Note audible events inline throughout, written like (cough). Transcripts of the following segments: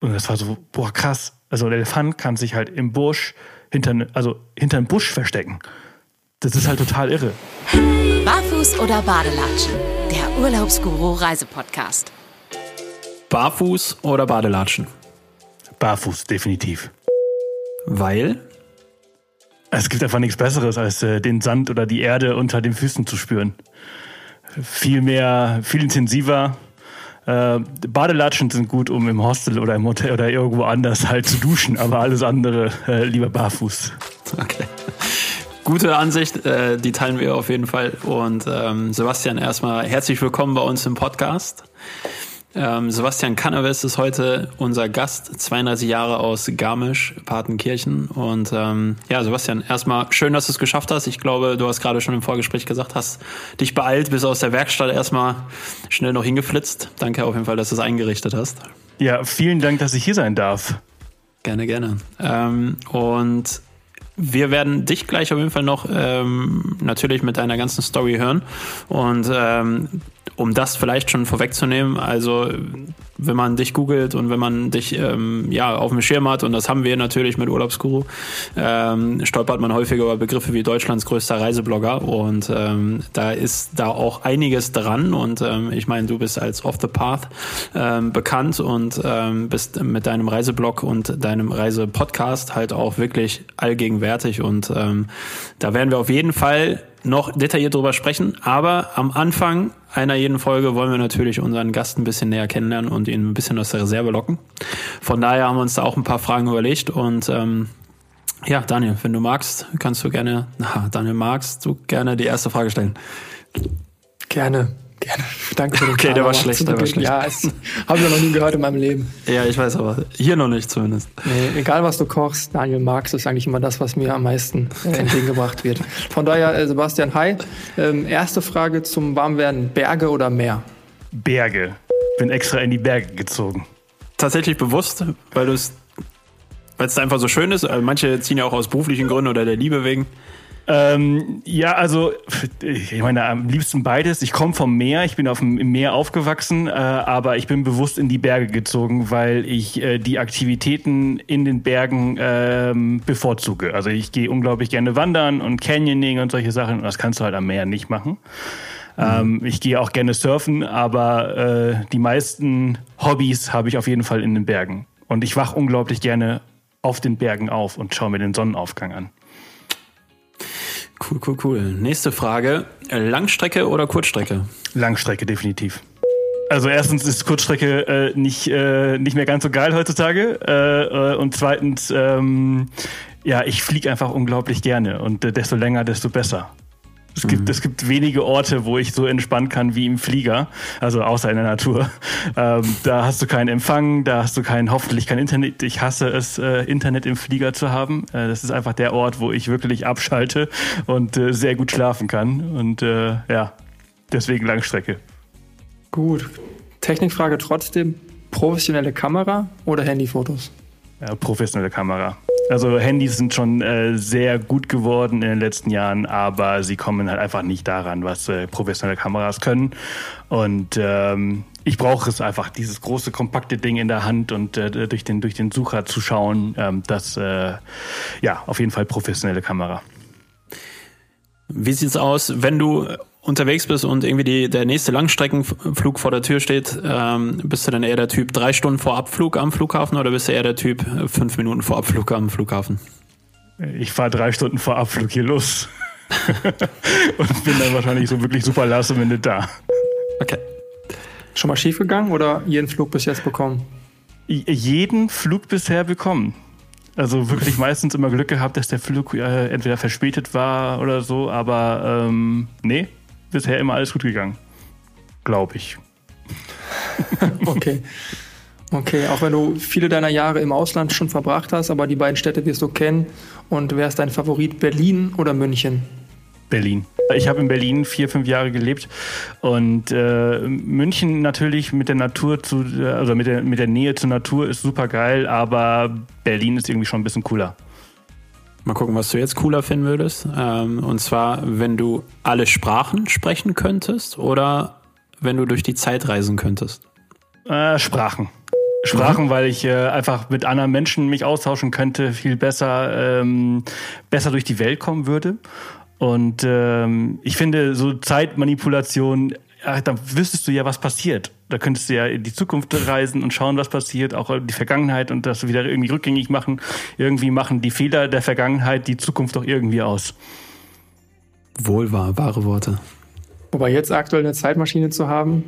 Und das war so, boah, krass. Also der Elefant kann sich halt im Busch hinter, also hinter einem Busch verstecken. Das ist halt total irre. Barfuß oder Badelatschen? Der Urlaubsguru Reisepodcast. Barfuß oder Badelatschen? Barfuß, definitiv. Weil? Es gibt einfach nichts Besseres, als äh, den Sand oder die Erde unter den Füßen zu spüren. Viel mehr, viel intensiver. Äh, Badelatschen sind gut, um im Hostel oder im Hotel oder irgendwo anders halt zu duschen, aber alles andere äh, lieber barfuß. Okay. Gute Ansicht, äh, die teilen wir auf jeden Fall. Und ähm, Sebastian, erstmal herzlich willkommen bei uns im Podcast. Ähm, Sebastian Cannabis ist heute unser Gast, 32 Jahre aus Garmisch, Partenkirchen. Und ähm, ja, Sebastian, erstmal schön, dass du es geschafft hast. Ich glaube, du hast gerade schon im Vorgespräch gesagt, hast dich beeilt, bis aus der Werkstatt erstmal schnell noch hingeflitzt. Danke auf jeden Fall, dass du es eingerichtet hast. Ja, vielen Dank, dass ich hier sein darf. Gerne, gerne. Ähm, und wir werden dich gleich auf jeden Fall noch ähm, natürlich mit deiner ganzen Story hören. Und ähm, um das vielleicht schon vorwegzunehmen, also wenn man dich googelt und wenn man dich ähm, ja auf dem Schirm hat, und das haben wir natürlich mit Urlaubsguru, ähm, stolpert man häufiger über Begriffe wie Deutschlands größter Reiseblogger und ähm, da ist da auch einiges dran und ähm, ich meine, du bist als Off the Path ähm, bekannt und ähm, bist mit deinem Reiseblog und deinem Reisepodcast halt auch wirklich allgegenwärtig und ähm, da werden wir auf jeden Fall noch detailliert drüber sprechen, aber am Anfang einer jeden Folge wollen wir natürlich unseren Gast ein bisschen näher kennenlernen und ihn ein bisschen aus der Reserve locken. Von daher haben wir uns da auch ein paar Fragen überlegt und ähm, ja, Daniel, wenn du magst, kannst du gerne, na, Daniel, magst du gerne die erste Frage stellen? Gerne. Gerne. Danke für den Okay, der war schlecht, der war schlecht. Ja, habe ich noch nie gehört in meinem Leben. Ja, ich weiß aber. Hier noch nicht zumindest. Nee, egal was du kochst, Daniel magst, ist eigentlich immer das, was mir am meisten äh, entgegengebracht wird. Von daher, äh, Sebastian, hi. Ähm, erste Frage zum Warmwerden. Berge oder Meer? Berge. Bin extra in die Berge gezogen. Tatsächlich bewusst, weil du es, weil es einfach so schön ist. Also manche ziehen ja auch aus beruflichen Gründen oder der Liebe wegen. Ähm, ja, also ich meine am liebsten beides. Ich komme vom Meer, ich bin auf dem Meer aufgewachsen, äh, aber ich bin bewusst in die Berge gezogen, weil ich äh, die Aktivitäten in den Bergen ähm, bevorzuge. Also ich gehe unglaublich gerne wandern und Canyoning und solche Sachen und das kannst du halt am Meer nicht machen. Ähm, ich gehe auch gerne surfen, aber äh, die meisten Hobbys habe ich auf jeden Fall in den Bergen. Und ich wach unglaublich gerne auf den Bergen auf und schaue mir den Sonnenaufgang an. Cool, cool, cool. Nächste Frage. Langstrecke oder Kurzstrecke? Langstrecke, definitiv. Also erstens ist Kurzstrecke äh, nicht, äh, nicht mehr ganz so geil heutzutage. Äh, äh, und zweitens, ähm, ja, ich fliege einfach unglaublich gerne. Und äh, desto länger, desto besser. Es gibt, es gibt wenige Orte, wo ich so entspannen kann wie im Flieger, also außer in der Natur. Ähm, da hast du keinen Empfang, da hast du kein, hoffentlich kein Internet. Ich hasse es, äh, Internet im Flieger zu haben. Äh, das ist einfach der Ort, wo ich wirklich abschalte und äh, sehr gut schlafen kann. Und äh, ja, deswegen Langstrecke. Gut. Technikfrage trotzdem. Professionelle Kamera oder Handyfotos? Professionelle Kamera. Also Handys sind schon äh, sehr gut geworden in den letzten Jahren, aber sie kommen halt einfach nicht daran, was äh, professionelle Kameras können. Und ähm, ich brauche es einfach, dieses große, kompakte Ding in der Hand und äh, durch, den, durch den Sucher zu schauen. Ähm, das, äh, ja, auf jeden Fall professionelle Kamera. Wie sieht's aus, wenn du unterwegs bist und irgendwie die, der nächste Langstreckenflug vor der Tür steht, ähm, bist du dann eher der Typ drei Stunden vor Abflug am Flughafen oder bist du eher der Typ fünf Minuten vor Abflug am Flughafen? Ich fahre drei Stunden vor Abflug hier los. (laughs) und bin dann wahrscheinlich so wirklich super last minute da. Okay. Schon mal schief gegangen oder jeden Flug bis jetzt bekommen? Jeden Flug bisher bekommen. Also wirklich meistens immer Glück gehabt, dass der Flug äh, entweder verspätet war oder so, aber ähm, nee, bisher immer alles gut gegangen. Glaube ich. (laughs) okay. Okay, auch wenn du viele deiner Jahre im Ausland schon verbracht hast, aber die beiden Städte wirst du kennen. Und wer ist dein Favorit, Berlin oder München? Berlin. Ich habe in Berlin vier, fünf Jahre gelebt und äh, München natürlich mit der Natur zu, also mit der, mit der Nähe zur Natur ist super geil, aber Berlin ist irgendwie schon ein bisschen cooler. Mal gucken, was du jetzt cooler finden würdest. Ähm, und zwar, wenn du alle Sprachen sprechen könntest oder wenn du durch die Zeit reisen könntest? Äh, Sprachen. Sprachen, mhm. weil ich äh, einfach mit anderen Menschen mich austauschen könnte, viel besser, ähm, besser durch die Welt kommen würde. Und ähm, ich finde, so Zeitmanipulation, ach, da wüsstest du ja, was passiert. Da könntest du ja in die Zukunft reisen und schauen, was passiert, auch die Vergangenheit und das wieder irgendwie rückgängig machen. Irgendwie machen die Fehler der Vergangenheit die Zukunft doch irgendwie aus. Wohl wahr, wahre Worte. Wobei jetzt aktuell eine Zeitmaschine zu haben,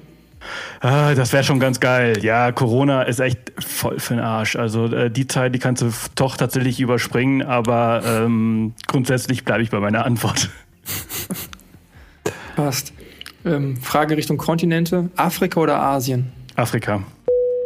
Ah, das wäre schon ganz geil. Ja, Corona ist echt voll für den Arsch. Also äh, die Zeit, die kannst du doch tatsächlich überspringen, aber ähm, grundsätzlich bleibe ich bei meiner Antwort. Passt. Ähm, Frage Richtung Kontinente. Afrika oder Asien? Afrika.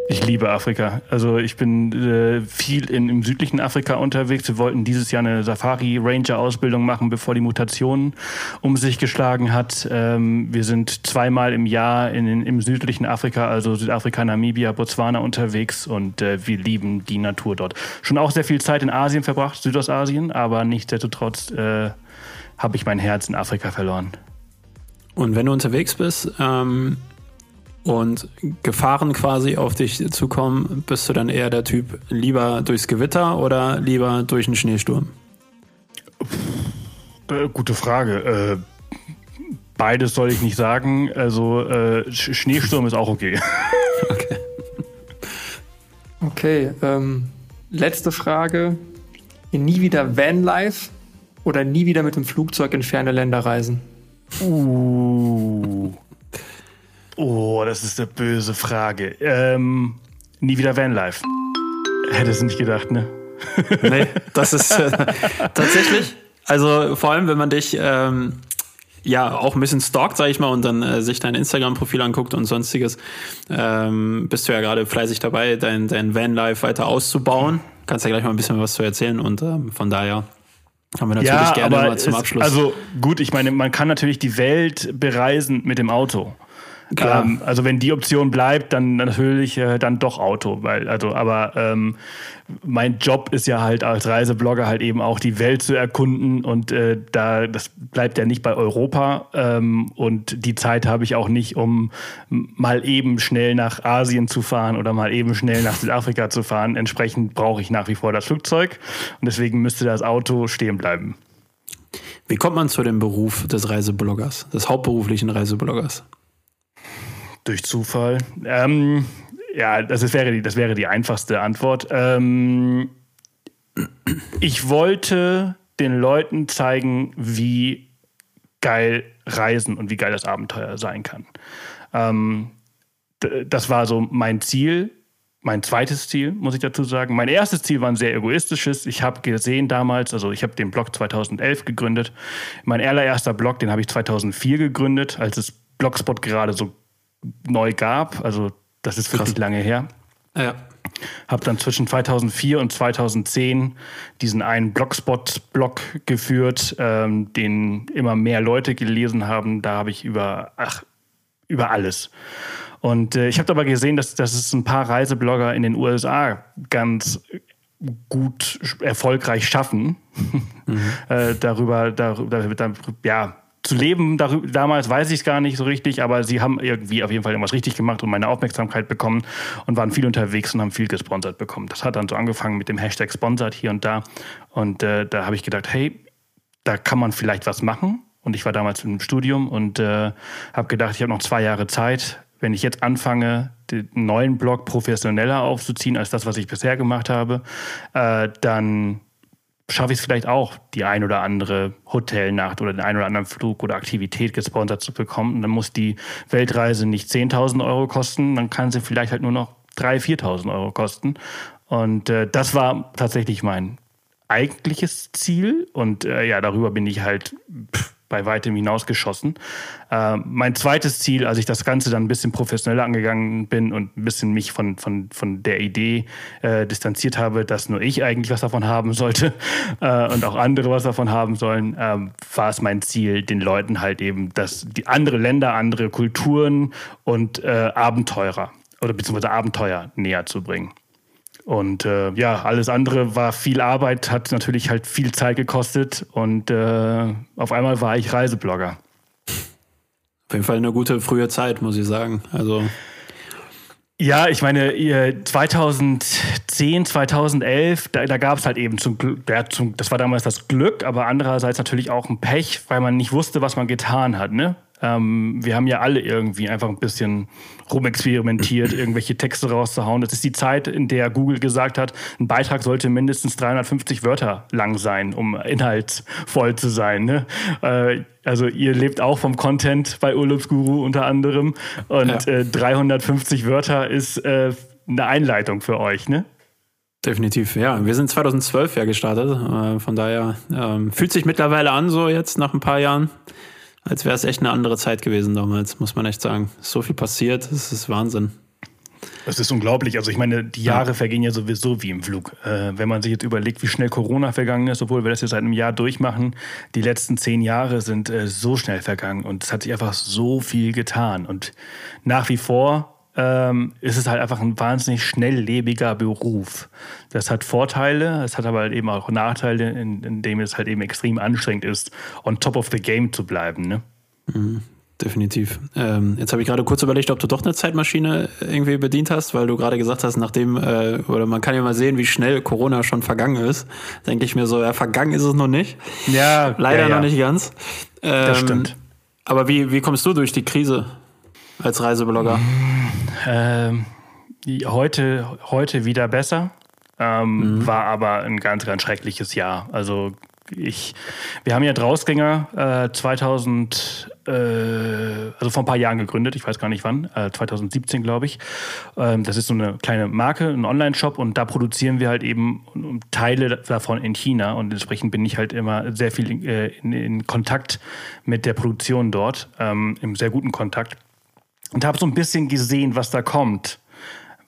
Ich liebe Afrika. Also ich bin äh, viel in, im südlichen Afrika unterwegs. Wir wollten dieses Jahr eine Safari-Ranger-Ausbildung machen, bevor die Mutation um sich geschlagen hat. Ähm, wir sind zweimal im Jahr in, in, im südlichen Afrika, also Südafrika, Namibia, Botswana unterwegs und äh, wir lieben die Natur dort. Schon auch sehr viel Zeit in Asien verbracht, Südostasien, aber nichtsdestotrotz äh, habe ich mein Herz in Afrika verloren. Und wenn du unterwegs bist, ähm und Gefahren quasi auf dich zukommen, bist du dann eher der Typ lieber durchs Gewitter oder lieber durch einen Schneesturm? Äh, gute Frage. Äh, beides soll ich nicht sagen. Also äh, Schneesturm ist auch okay. (laughs) (laughs) Okay. Okay. Ähm, letzte Frage. Nie wieder Vanlife oder nie wieder mit dem Flugzeug in ferne Länder reisen? Uh. Oh, das ist eine böse Frage. Ähm, nie wieder Vanlife. Hättest du nicht gedacht, ne? (laughs) nee, das ist äh, tatsächlich, also vor allem, wenn man dich ähm, ja auch ein bisschen stalkt, sag ich mal, und dann äh, sich dein Instagram-Profil anguckt und sonstiges, ähm, bist du ja gerade fleißig dabei, dein, dein Vanlife weiter auszubauen. Kannst ja gleich mal ein bisschen was zu erzählen und ähm, von daher haben wir natürlich ja, gerne mal zum Abschluss. also gut, ich meine, man kann natürlich die Welt bereisen mit dem Auto. Ähm, also wenn die Option bleibt, dann natürlich äh, dann doch Auto, weil also aber ähm, mein Job ist ja halt als Reiseblogger halt eben auch die Welt zu erkunden und äh, da das bleibt ja nicht bei Europa ähm, und die Zeit habe ich auch nicht, um mal eben schnell nach Asien zu fahren oder mal eben schnell nach Südafrika zu fahren. Entsprechend brauche ich nach wie vor das Flugzeug und deswegen müsste das Auto stehen bleiben. Wie kommt man zu dem Beruf des Reisebloggers, des hauptberuflichen Reisebloggers? Durch Zufall. Ähm, ja, das, wäre die, das wäre die einfachste Antwort. Ähm, ich wollte den Leuten zeigen, wie geil Reisen und wie geil das Abenteuer sein kann. Ähm, das war so mein Ziel, mein zweites Ziel, muss ich dazu sagen. Mein erstes Ziel war ein sehr egoistisches. Ich habe gesehen damals, also ich habe den Blog 2011 gegründet. Mein allererster Blog, den habe ich 2004 gegründet, als es Blogspot gerade so neu gab. Also das ist wirklich Krass. lange her. Ja. Habe dann zwischen 2004 und 2010 diesen einen Blogspot-Blog geführt, ähm, den immer mehr Leute gelesen haben. Da habe ich über, ach, über alles. Und äh, ich habe aber gesehen, dass, dass es ein paar Reiseblogger in den USA ganz gut erfolgreich schaffen, (laughs) mhm. äh, darüber, darüber, darüber, ja, zu leben. Darüber, damals weiß ich es gar nicht so richtig, aber sie haben irgendwie auf jeden Fall irgendwas richtig gemacht und meine Aufmerksamkeit bekommen und waren viel unterwegs und haben viel gesponsert bekommen. Das hat dann so angefangen mit dem Hashtag Sponsored hier und da. Und äh, da habe ich gedacht, hey, da kann man vielleicht was machen. Und ich war damals im Studium und äh, habe gedacht, ich habe noch zwei Jahre Zeit. Wenn ich jetzt anfange, den neuen Blog professioneller aufzuziehen als das, was ich bisher gemacht habe, äh, dann schaffe ich es vielleicht auch, die ein oder andere Hotelnacht oder den ein oder anderen Flug oder Aktivität gesponsert zu bekommen. Und dann muss die Weltreise nicht 10.000 Euro kosten, dann kann sie vielleicht halt nur noch 3.000, 4.000 Euro kosten. Und äh, das war tatsächlich mein eigentliches Ziel. Und äh, ja, darüber bin ich halt pff, bei weitem hinausgeschossen. Äh, mein zweites Ziel, als ich das Ganze dann ein bisschen professioneller angegangen bin und ein bisschen mich von, von, von der Idee äh, distanziert habe, dass nur ich eigentlich was davon haben sollte (laughs) äh, und auch andere was davon haben sollen, ähm, war es mein Ziel, den Leuten halt eben, dass die andere Länder, andere Kulturen und äh, Abenteurer oder beziehungsweise Abenteuer näher zu bringen. Und äh, ja, alles andere war viel Arbeit, hat natürlich halt viel Zeit gekostet und äh, auf einmal war ich Reiseblogger. Auf jeden Fall eine gute frühe Zeit, muss ich sagen. Also Ja, ich meine, 2010, 2011, da, da gab es halt eben zum Glück, ja, zum, das war damals das Glück, aber andererseits natürlich auch ein Pech, weil man nicht wusste, was man getan hat. Ne? Ähm, wir haben ja alle irgendwie einfach ein bisschen rumexperimentiert, (clears throat) irgendwelche Texte rauszuhauen. Das ist die Zeit, in der Google gesagt hat, ein Beitrag sollte mindestens 350 Wörter lang sein, um inhaltsvoll zu sein. Ne? Äh, also ihr lebt auch vom Content bei Urlaubsguru unter anderem und ja. äh, 350 Wörter ist äh, eine Einleitung für euch, ne? Definitiv, ja. Wir sind 2012 ja gestartet. Äh, von daher ähm, fühlt sich mittlerweile an, so jetzt nach ein paar Jahren als wäre es echt eine andere Zeit gewesen damals, muss man echt sagen. So viel passiert, das ist Wahnsinn. Das ist unglaublich. Also ich meine, die Jahre ja. vergehen ja sowieso wie im Flug. Äh, wenn man sich jetzt überlegt, wie schnell Corona vergangen ist, obwohl wir das jetzt seit einem Jahr durchmachen, die letzten zehn Jahre sind äh, so schnell vergangen und es hat sich einfach so viel getan. Und nach wie vor ähm, ist es halt einfach ein wahnsinnig schnelllebiger Beruf. Das hat Vorteile, es hat aber halt eben auch Nachteile, in, in dem es halt eben extrem anstrengend ist, on top of the game zu bleiben. Ne? Mhm. Definitiv. Ähm, jetzt habe ich gerade kurz überlegt, ob du doch eine Zeitmaschine irgendwie bedient hast, weil du gerade gesagt hast, nachdem, äh, oder man kann ja mal sehen, wie schnell Corona schon vergangen ist. Denke ich mir so, ja, vergangen ist es noch nicht. Ja. Leider ja, ja. noch nicht ganz. Ähm, das stimmt. Aber wie, wie kommst du durch die Krise als Reiseblogger? Ähm, heute, heute wieder besser. Ähm, mhm. War aber ein ganz, ganz schreckliches Jahr. Also ich, wir haben ja Drausgänger äh, 2000, äh, also vor ein paar Jahren gegründet, ich weiß gar nicht wann, äh, 2017 glaube ich. Ähm, das ist so eine kleine Marke, ein Online-Shop und da produzieren wir halt eben Teile davon in China und entsprechend bin ich halt immer sehr viel äh, in, in, Kontakt mit der Produktion dort, ähm, im sehr guten Kontakt und habe so ein bisschen gesehen, was da kommt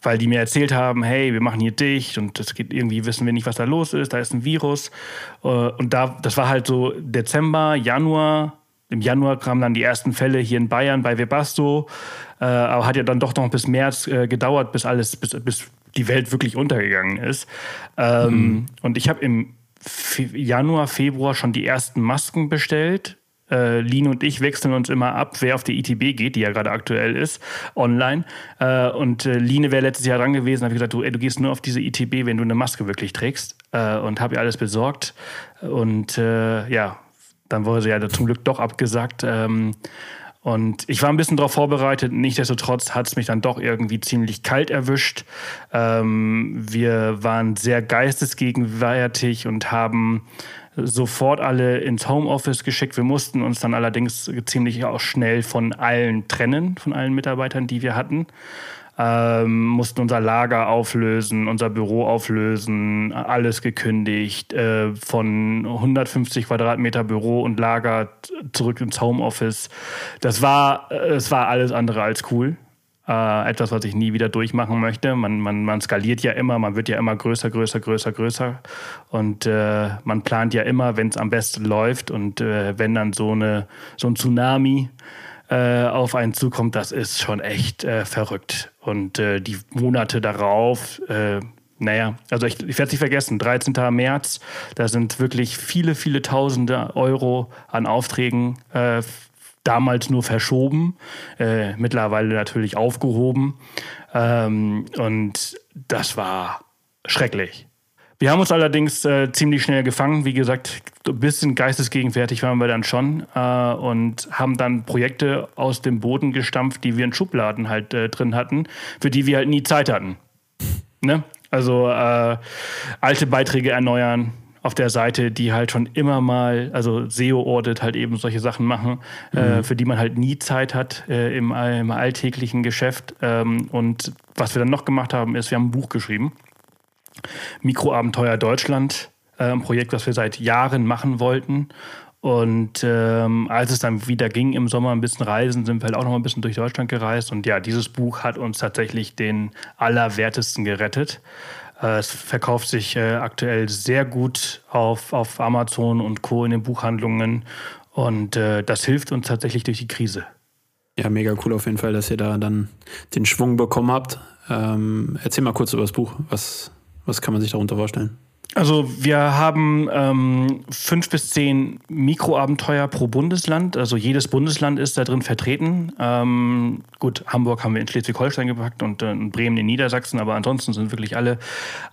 weil die mir erzählt haben, hey, wir machen hier dicht und das geht irgendwie, wissen wir nicht, was da los ist, da ist ein Virus. Äh, und da, das war halt so Dezember, Januar. Im Januar kamen dann die ersten Fälle hier in Bayern bei Webasto. Äh, aber hat ja dann doch noch bis März äh, gedauert, bis alles, bis, bis die Welt wirklich untergegangen ist. Ähm, mhm. Und ich habe im Januar, Februar schon die ersten Masken bestellt äh, Lin und ich wechseln uns immer ab, wer auf die ITB geht, die ja gerade aktuell ist, online. Äh, und äh, Line wäre letztes Jahr dran gewesen, habe ich gesagt, du, ey, du gehst nur auf diese ITB, wenn du eine Maske wirklich trägst. Äh, und habe ihr alles besorgt. Und äh, ja, dann wurde sie ja zum Glück doch abgesagt. Ähm, und ich war ein bisschen darauf vorbereitet. Nichtsdestotrotz hat es mich dann doch irgendwie ziemlich kalt erwischt. Ähm, wir waren sehr geistesgegenwärtig und haben sofort alle ins Homeoffice geschickt. Wir mussten uns dann allerdings ziemlich auch schnell von allen trennen, von allen Mitarbeitern, die wir hatten. Ähm, mussten unser Lager auflösen, unser Büro auflösen, alles gekündigt, äh, von 150 Quadratmeter Büro und Lager zurück ins Homeoffice. Das war, äh, es war alles andere als cool. Äh, etwas, was ich nie wieder durchmachen möchte. Man, man, man skaliert ja immer, man wird ja immer größer, größer, größer, größer. Und äh, man plant ja immer, wenn es am besten läuft. Und äh, wenn dann so, eine, so ein Tsunami äh, auf einen zukommt, das ist schon echt äh, verrückt. Und äh, die Monate darauf, naja, also ich, ich werde es nicht vergessen, 13. März, da sind wirklich viele, viele Tausende Euro an Aufträgen äh, damals nur verschoben, äh, mittlerweile natürlich aufgehoben. Ähm, und das war schrecklich. Wir haben uns allerdings äh, ziemlich schnell gefangen. Wie gesagt, ein bisschen geistesgegenwärtig waren wir dann schon äh, und haben dann Projekte aus dem Boden gestampft, die wir in Schubladen halt äh, drin hatten, für die wir halt nie Zeit hatten. Ne? Also äh, alte Beiträge erneuern, auf der Seite, die halt schon immer mal, also SEO-Audit halt eben solche Sachen machen, äh, mhm. äh, für die man halt nie Zeit hat äh, im, im, alltäglichen Geschäft. Ähm, und was wir dann noch gemacht haben, ist, wir haben ein Buch geschrieben. Mikroabenteuer Deutschland, äh, ein Projekt, was wir seit Jahren machen wollten. Und ähm, als es dann wieder ging im Sommer ein bisschen reisen, sind wir halt auch noch ein bisschen durch Deutschland gereist. Und ja, dieses Buch hat uns tatsächlich den Allerwertesten gerettet. Äh, es verkauft sich äh, aktuell sehr gut auf, auf Amazon und Co. in den Buchhandlungen. Und äh, das hilft uns tatsächlich durch die Krise. Ja, mega cool auf jeden Fall, dass ihr da dann den Schwung bekommen habt. Ähm, erzähl mal kurz über das Buch. Was, was kann man sich darunter vorstellen? Also wir haben ähm, fünf bis zehn Mikroabenteuer pro Bundesland. Also jedes Bundesland ist da drin vertreten. Ähm, gut, Hamburg haben wir in Schleswig-Holstein gepackt und äh, Bremen in Niedersachsen, aber ansonsten sind wirklich alle,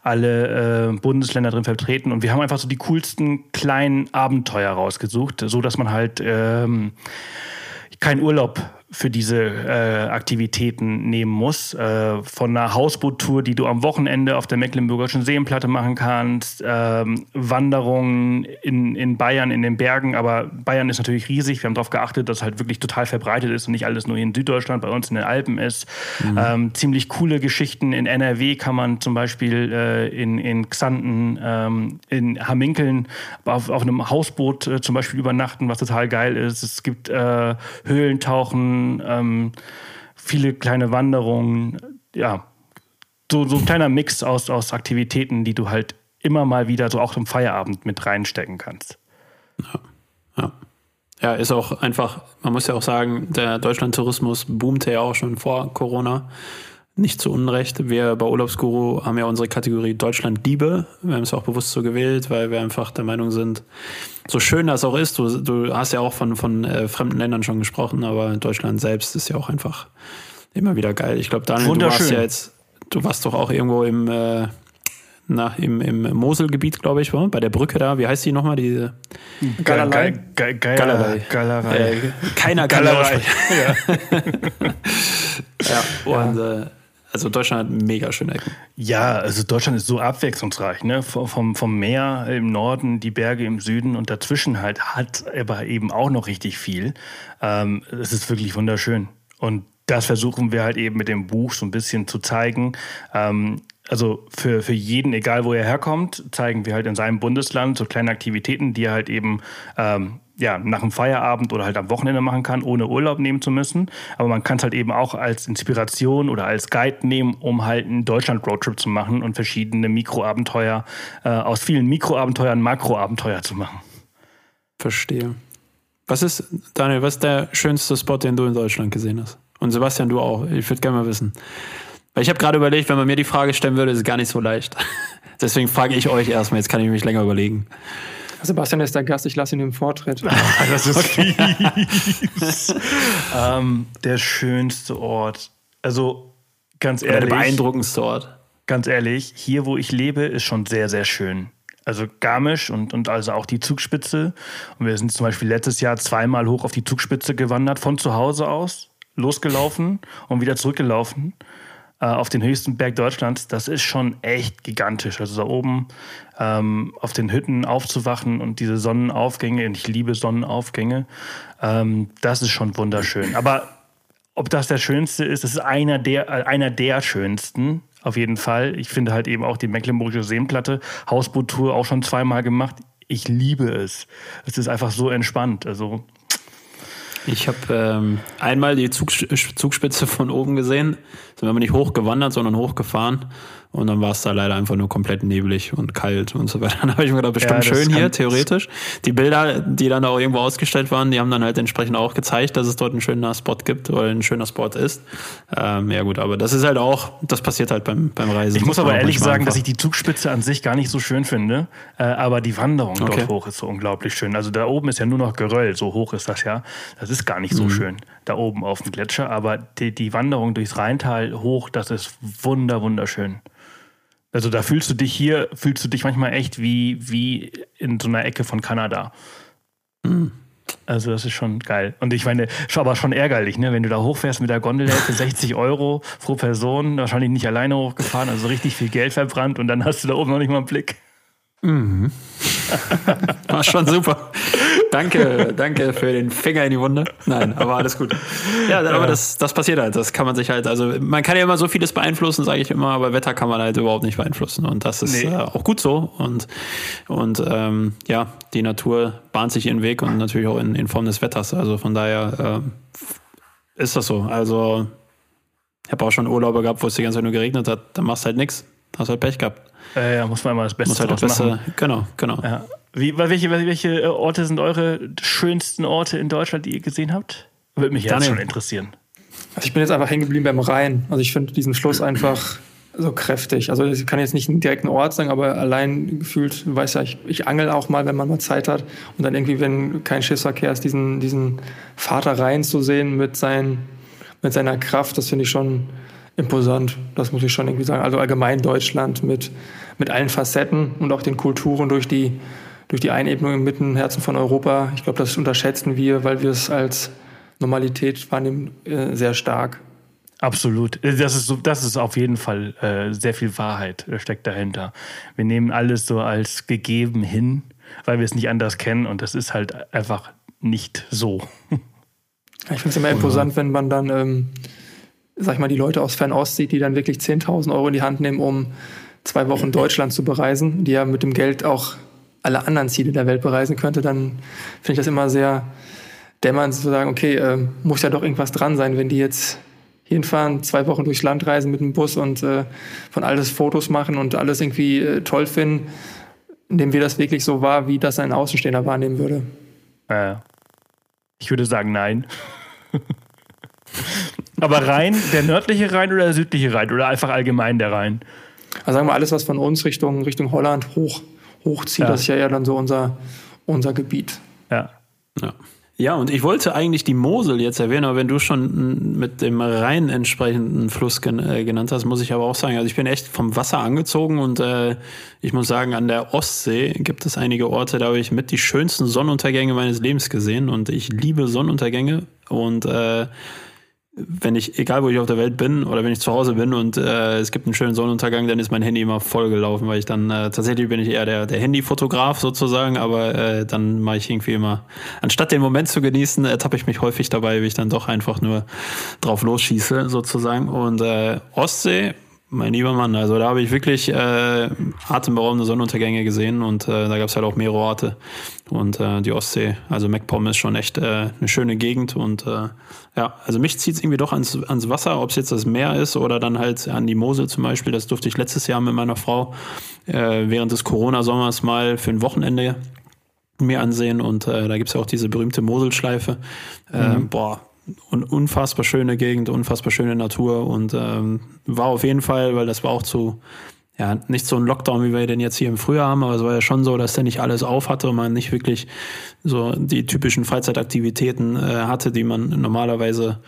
alle äh, Bundesländer drin vertreten. Und wir haben einfach so die coolsten kleinen Abenteuer rausgesucht, so dass man halt ähm, keinen Urlaub für diese äh, Aktivitäten nehmen muss. Äh, von einer Hausboottour, die du am Wochenende auf der Mecklenburgischen Seenplatte machen kannst, ähm, Wanderungen in, in Bayern, in den Bergen. Aber Bayern ist natürlich riesig. Wir haben darauf geachtet, dass es halt wirklich total verbreitet ist und nicht alles nur hier in Süddeutschland, bei uns in den Alpen ist. Mhm. Ähm, ziemlich coole Geschichten. In NRW kann man zum Beispiel äh, in, in Xanten, ähm, in Haminkeln auf, auf einem Hausboot äh, zum Beispiel übernachten, was total geil ist. Es gibt äh, Ähm, viele kleine Wanderungen, ja, so, so ein kleiner Mix aus, aus Aktivitäten, die du halt immer mal wieder so auch im Feierabend mit reinstecken kannst. Ja, ja. Ja, ist auch einfach, man muss ja auch sagen, der Deutschland-Tourismus boomte ja auch schon vor Corona. Nicht zu Unrecht. Wir bei Urlaubsguru haben ja unsere Kategorie Deutschland Liebe. Wir haben es auch bewusst so gewählt, weil wir einfach der Meinung sind, so schön das auch ist, du, du hast ja auch von, von äh, fremden Ländern schon gesprochen, aber Deutschland selbst ist ja auch einfach immer wieder geil. Ich glaube, Daniel, du warst ja jetzt, du warst doch auch irgendwo im, äh, na, im, im Moselgebiet, glaube ich, war, bei der Brücke da. Wie heißt die nochmal? Diese Galerei. Galerei. Galerei. Äh, keiner kann Galerei. Ja. (laughs) ja, und äh, also Deutschland hat mega schöne Ecken. Ja, also Deutschland ist so abwechslungsreich, ne? Vom, vom Meer im Norden, die Berge im Süden und dazwischen halt hat aber eben auch noch richtig viel. Ähm, es ist wirklich wunderschön. Und das versuchen wir halt eben mit dem Buch so ein bisschen zu zeigen. Ähm, also für, für jeden, egal wo er herkommt, zeigen wir halt in seinem Bundesland so kleine Aktivitäten, die er halt eben ähm, ja, nach dem Feierabend oder halt am Wochenende machen kann, ohne Urlaub nehmen zu müssen. Aber man kann es halt eben auch als Inspiration oder als Guide nehmen, um halt einen Deutschland-Roadtrip zu machen und verschiedene Mikroabenteuer, äh, aus vielen Mikroabenteuern Makroabenteuer zu machen. Verstehe. Was ist, Daniel, was ist der schönste Spot, den du in Deutschland gesehen hast? Und Sebastian, du auch. Ich würde gerne mal wissen. Weil ich habe gerade überlegt, wenn man mir die Frage stellen würde, ist es gar nicht so leicht. (laughs) Deswegen frage ich euch erstmal, jetzt kann ich mich länger überlegen. Sebastian ist der Gast, ich lasse ihn im Vortritt. (laughs) das ist fies. (laughs) ähm, der schönste Ort. Also ganz ehrlich. Der beeindruckendste Ort. Ganz ehrlich, hier wo ich lebe, ist schon sehr, sehr schön. Also Garmisch und, und also auch die Zugspitze. Und wir sind zum Beispiel letztes Jahr zweimal hoch auf die Zugspitze gewandert, von zu Hause aus, losgelaufen und wieder zurückgelaufen auf den höchsten Berg Deutschlands, das ist schon echt gigantisch. Also da oben ähm, auf den Hütten aufzuwachen und diese Sonnenaufgänge, ich liebe Sonnenaufgänge, ähm, das ist schon wunderschön. Aber ob das der schönste ist, das ist einer der, äh, einer der schönsten. Auf jeden Fall. Ich finde halt eben auch die Mecklenburgische Seenplatte, Hausboottour auch schon zweimal gemacht. Ich liebe es. Es ist einfach so entspannt. Also ich habe ähm, einmal die Zug, Zugspitze von oben gesehen. Sind wir nicht hochgewandert, sondern hochgefahren. Und dann war es da leider einfach nur komplett neblig und kalt und so weiter. (laughs) Dann habe ich mir gedacht, bestimmt ja, schön hier, theoretisch. Die Bilder, die dann auch irgendwo ausgestellt waren, die haben dann halt entsprechend auch gezeigt, dass es dort ein schöner Spot gibt oder ein schöner Spot ist. Ähm, ja gut, aber das ist halt auch, das passiert halt beim, beim Reisen. Ich muss aber ehrlich sagen, einfach. dass ich die Zugspitze an sich gar nicht so schön finde. Äh, aber die Wanderung okay. dort hoch ist so unglaublich schön. Also da oben ist ja nur noch Geröll, so hoch ist das ja. Das ist gar nicht so mhm. schön, da oben auf dem Gletscher. Aber die, die Wanderung durchs Rheintal hoch, das ist wunder, wunderschön. Also da fühlst du dich hier, fühlst du dich manchmal echt wie, wie in so einer Ecke von Kanada. Mhm. Also das ist schon geil. Und ich meine, aber schon ärgerlich, ne? wenn du da hochfährst mit der Gondel für (laughs) 60 Euro pro Person, wahrscheinlich nicht alleine hochgefahren, also richtig viel Geld verbrannt und dann hast du da oben noch nicht mal einen Blick. Mhm. (laughs) War schon super. Danke, danke für den Finger in die Wunde. Nein, aber alles gut. Ja, aber ja. Das, das passiert halt. Das kann man sich halt, also man kann ja immer so vieles beeinflussen, sage ich immer, aber Wetter kann man halt überhaupt nicht beeinflussen. Und das ist nee. äh, auch gut so. Und, und ähm, ja, die Natur bahnt sich ihren Weg und natürlich auch in, in Form des Wetters. Also von daher äh, ist das so. Also ich habe auch schon Urlaube gehabt, wo es die ganze Zeit nur geregnet hat. Dann machst du halt nichts. Hast halt Pech gehabt. Äh, ja, muss man immer das Beste muss halt das Beste, machen. Genau, genau. Ja. Wie, welche, welche äh, Orte sind eure schönsten Orte in Deutschland, die ihr gesehen habt? Würde mich jetzt schon interessieren. Also ich bin jetzt einfach hängen geblieben beim Rhein. Also ich finde diesen Schluss einfach so kräftig. Also ich kann jetzt nicht einen direkten Ort sagen, aber allein gefühlt, weiß ja, ich, ich angel auch mal, wenn man mal Zeit hat. Und dann irgendwie, wenn kein Schiffsverkehr ist, diesen, diesen Vater rein zu sehen mit, sein, mit seiner Kraft, das finde ich schon imposant. Das muss ich schon irgendwie sagen. Also allgemein Deutschland mit, mit allen Facetten und auch den Kulturen durch die, durch die Einebnung im Mitten Herzen von Europa. Ich glaube, das unterschätzen wir, weil wir es als Normalität wahrnehmen, äh, sehr stark. Absolut. Das ist, das ist auf jeden Fall äh, sehr viel Wahrheit äh, steckt dahinter. Wir nehmen alles so als gegeben hin, weil wir es nicht anders kennen und das ist halt einfach nicht so. (laughs) Ich finde es immer imposant, wenn man dann, ähm, sag ich mal, die Leute aus Fernost sieht, die dann wirklich 10.000 Euro in die Hand nehmen, um zwei Wochen Deutschland zu bereisen, die ja mit dem Geld auch alle anderen Ziele der Welt bereisen könnte, dann finde ich das immer sehr dämmernd zu sagen, okay, äh, muss ja doch irgendwas dran sein, wenn die jetzt hinfahren, zwei Wochen durchs Land reisen mit dem Bus und äh, von alles Fotos machen und alles irgendwie äh, toll finden, indem wir das wirklich so wahr, wie das ein Außenstehender wahrnehmen würde. Äh, ich würde sagen, nein. (laughs) Aber Rhein, der nördliche Rhein oder der südliche Rhein oder einfach allgemein der Rhein? Also sagen wir alles, was von uns Richtung, Richtung Holland hoch, hochzieht, ja. das ist ja eher dann so unser, unser Gebiet. Ja. Ja. Ja, und ich wollte eigentlich die Mosel jetzt erwähnen, aber wenn du schon mit dem Rhein entsprechenden Fluss gen äh, genannt hast, muss ich aber auch sagen, also ich bin echt vom Wasser angezogen und äh, ich muss sagen, an der Ostsee gibt es einige Orte, da habe ich mit die schönsten Sonnenuntergänge meines Lebens gesehen und ich liebe Sonnenuntergänge und äh, wenn ich, egal wo ich auf der Welt bin oder wenn ich zu Hause bin und äh, es gibt einen schönen Sonnenuntergang, dann ist mein Handy immer vollgelaufen, weil ich dann äh, tatsächlich bin ich eher der, der Handyfotograf sozusagen, aber äh, dann mache ich irgendwie immer, anstatt den Moment zu genießen, ertappe ich mich häufig dabei, wie ich dann doch einfach nur drauf losschieße sozusagen. Und äh, Ostsee mein lieber Mann, also da habe ich wirklich äh, atemberaubende Sonnenuntergänge gesehen und äh, da gab es halt auch mehrere Orte. Und äh, die Ostsee, also MacPom ist schon echt äh, eine schöne Gegend und äh, ja, also mich zieht es irgendwie doch ans, ans Wasser, ob es jetzt das Meer ist oder dann halt an die Mosel zum Beispiel. Das durfte ich letztes Jahr mit meiner Frau äh, während des Corona-Sommers mal für ein Wochenende mir ansehen und da gibt es ja auch diese berühmte Moselschleife. Mhm. Boah, und unfassbar schöne Gegend, unfassbar schöne Natur. Und ähm, war auf jeden Fall, weil das war auch zu, ja, nicht so ein Lockdown, wie wir den jetzt hier im Frühjahr haben, aber es war ja schon so, dass der nicht alles auf hatte und man nicht wirklich so die typischen Freizeitaktivitäten äh, hatte, die man normalerweise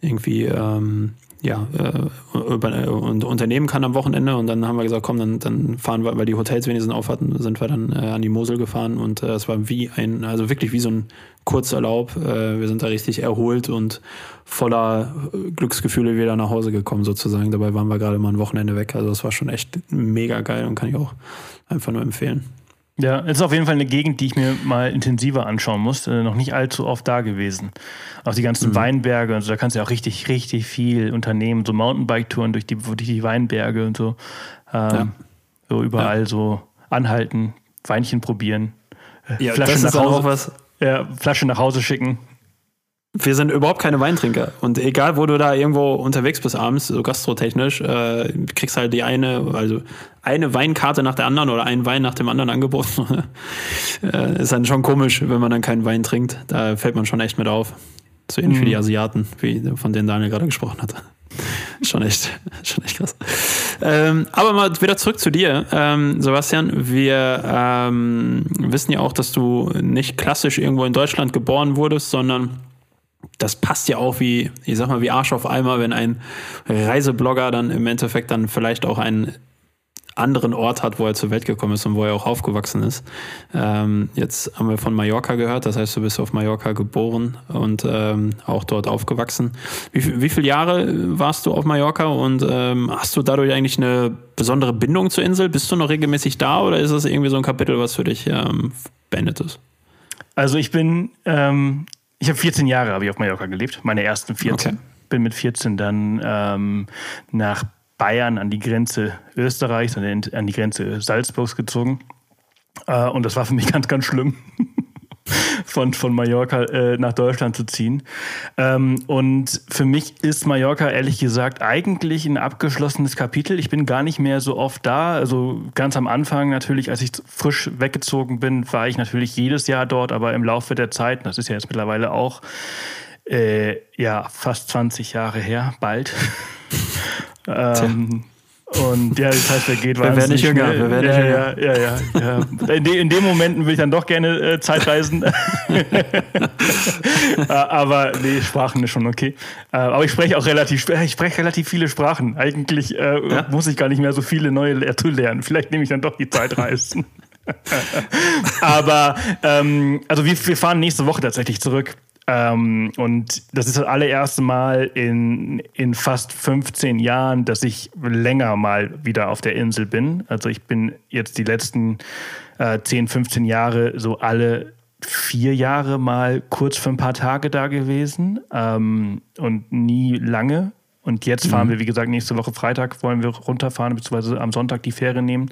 irgendwie ähm, ja, äh, äh, unternehmen kann am Wochenende. Und dann haben wir gesagt, komm, dann, dann fahren wir, weil die Hotels wenigstens auf hatten, sind wir dann äh, an die Mosel gefahren und äh, es war wie ein, also wirklich wie so ein Kurzurlaub. Äh, wir sind da richtig erholt und voller äh, Glücksgefühle wieder nach Hause gekommen sozusagen. Dabei waren wir gerade mal ein Wochenende weg. Also es war schon echt mega geil und kann ich auch einfach nur empfehlen. Ja, es ist auf jeden Fall eine Gegend, die ich mir mal intensiver anschauen muss. Äh, noch nicht allzu oft da gewesen. Auch die ganzen mhm. Weinberge und so, da kannst du ja auch richtig, richtig viel unternehmen. So Mountainbike-Touren durch die, durch die Weinberge und so. Ähm, ja. So überall ja. so anhalten, Weinchen probieren. Äh, ja, Flasche das ist auch was. Ja, Flasche nach Hause schicken. Wir sind überhaupt keine Weintrinker. Und egal, wo du da irgendwo unterwegs bist abends, so gastrotechnisch, äh, kriegst halt die eine, also eine Weinkarte nach der anderen oder einen Wein nach dem anderen angeboten. (laughs) äh, ist dann schon komisch, wenn man dann keinen Wein trinkt. Da fällt man schon echt mit auf. So ähnlich mhm. wie die Asiaten, wie von denen Daniel gerade gesprochen hatte. (laughs) schon echt, (laughs) schon echt krass. Ähm, aber mal wieder zurück zu dir, ähm, Sebastian. Wir ähm, wissen ja auch, dass du nicht klassisch irgendwo in Deutschland geboren wurdest, sondern das passt ja auch wie, ich sag mal, wie Arsch auf Eimer, wenn ein Reiseblogger dann im Endeffekt dann vielleicht auch einen anderen Ort hat, wo er zur Welt gekommen ist und wo er auch aufgewachsen ist. Ähm, jetzt haben wir von Mallorca gehört, das heißt, du bist auf Mallorca geboren und ähm, auch dort aufgewachsen. Wie, wie viele Jahre warst du auf Mallorca und ähm, hast du dadurch eigentlich eine besondere Bindung zur Insel? Bist du noch regelmäßig da oder ist das irgendwie so ein Kapitel, was für dich ähm, beendet ist? Also ich bin ähm, ich habe 14 Jahre habe ich auf Mallorca gelebt, meine ersten 14. Okay. Bin mit 14 dann ähm, nach Bayern an die Grenze Österreichs, an die Grenze Salzburgs gezogen. Äh, und das war für mich (laughs) ganz, ganz schlimm (laughs) von, von Mallorca äh, nach Deutschland zu ziehen. Ähm, und für mich ist Mallorca ehrlich gesagt eigentlich ein abgeschlossenes Kapitel. Ich bin gar nicht mehr so oft da. Also ganz am Anfang natürlich, als ich frisch weggezogen bin, war ich natürlich jedes Jahr dort, aber im Laufe der Zeit, das ist ja jetzt mittlerweile auch äh, ja fast 20 Jahre her, bald. (laughs) ähm, Und (laughs) ja, die Zeit vergeht Wir werden nicht jünger. Wir werden ja, nicht ja, ja, ja, ja. (laughs) In, de, in den Momenten will ich dann doch gerne äh, Zeitreisen. (laughs) aber nee, Sprachen ist schon okay. Äh, aber ich spreche auch relativ, ich spreche relativ viele Sprachen. Eigentlich äh, ja? muss ich gar nicht mehr so viele neue zu lernen. Vielleicht nehme ich dann doch die Zeitreisen. aber ähm, also wir, wir fahren nächste Woche tatsächlich zurück. Ähm, und das ist das allererste Mal in, in fast 15 Jahren, dass ich länger mal wieder auf der Insel bin. Also ich bin jetzt die letzten äh, 10, 15 Jahre so alle vier Jahre mal kurz für ein paar Tage da gewesen ähm, und nie lange. Und jetzt fahren mhm. wir, wie gesagt, nächste Woche Freitag wollen wir runterfahren, beziehungsweise am Sonntag die Fähre nehmen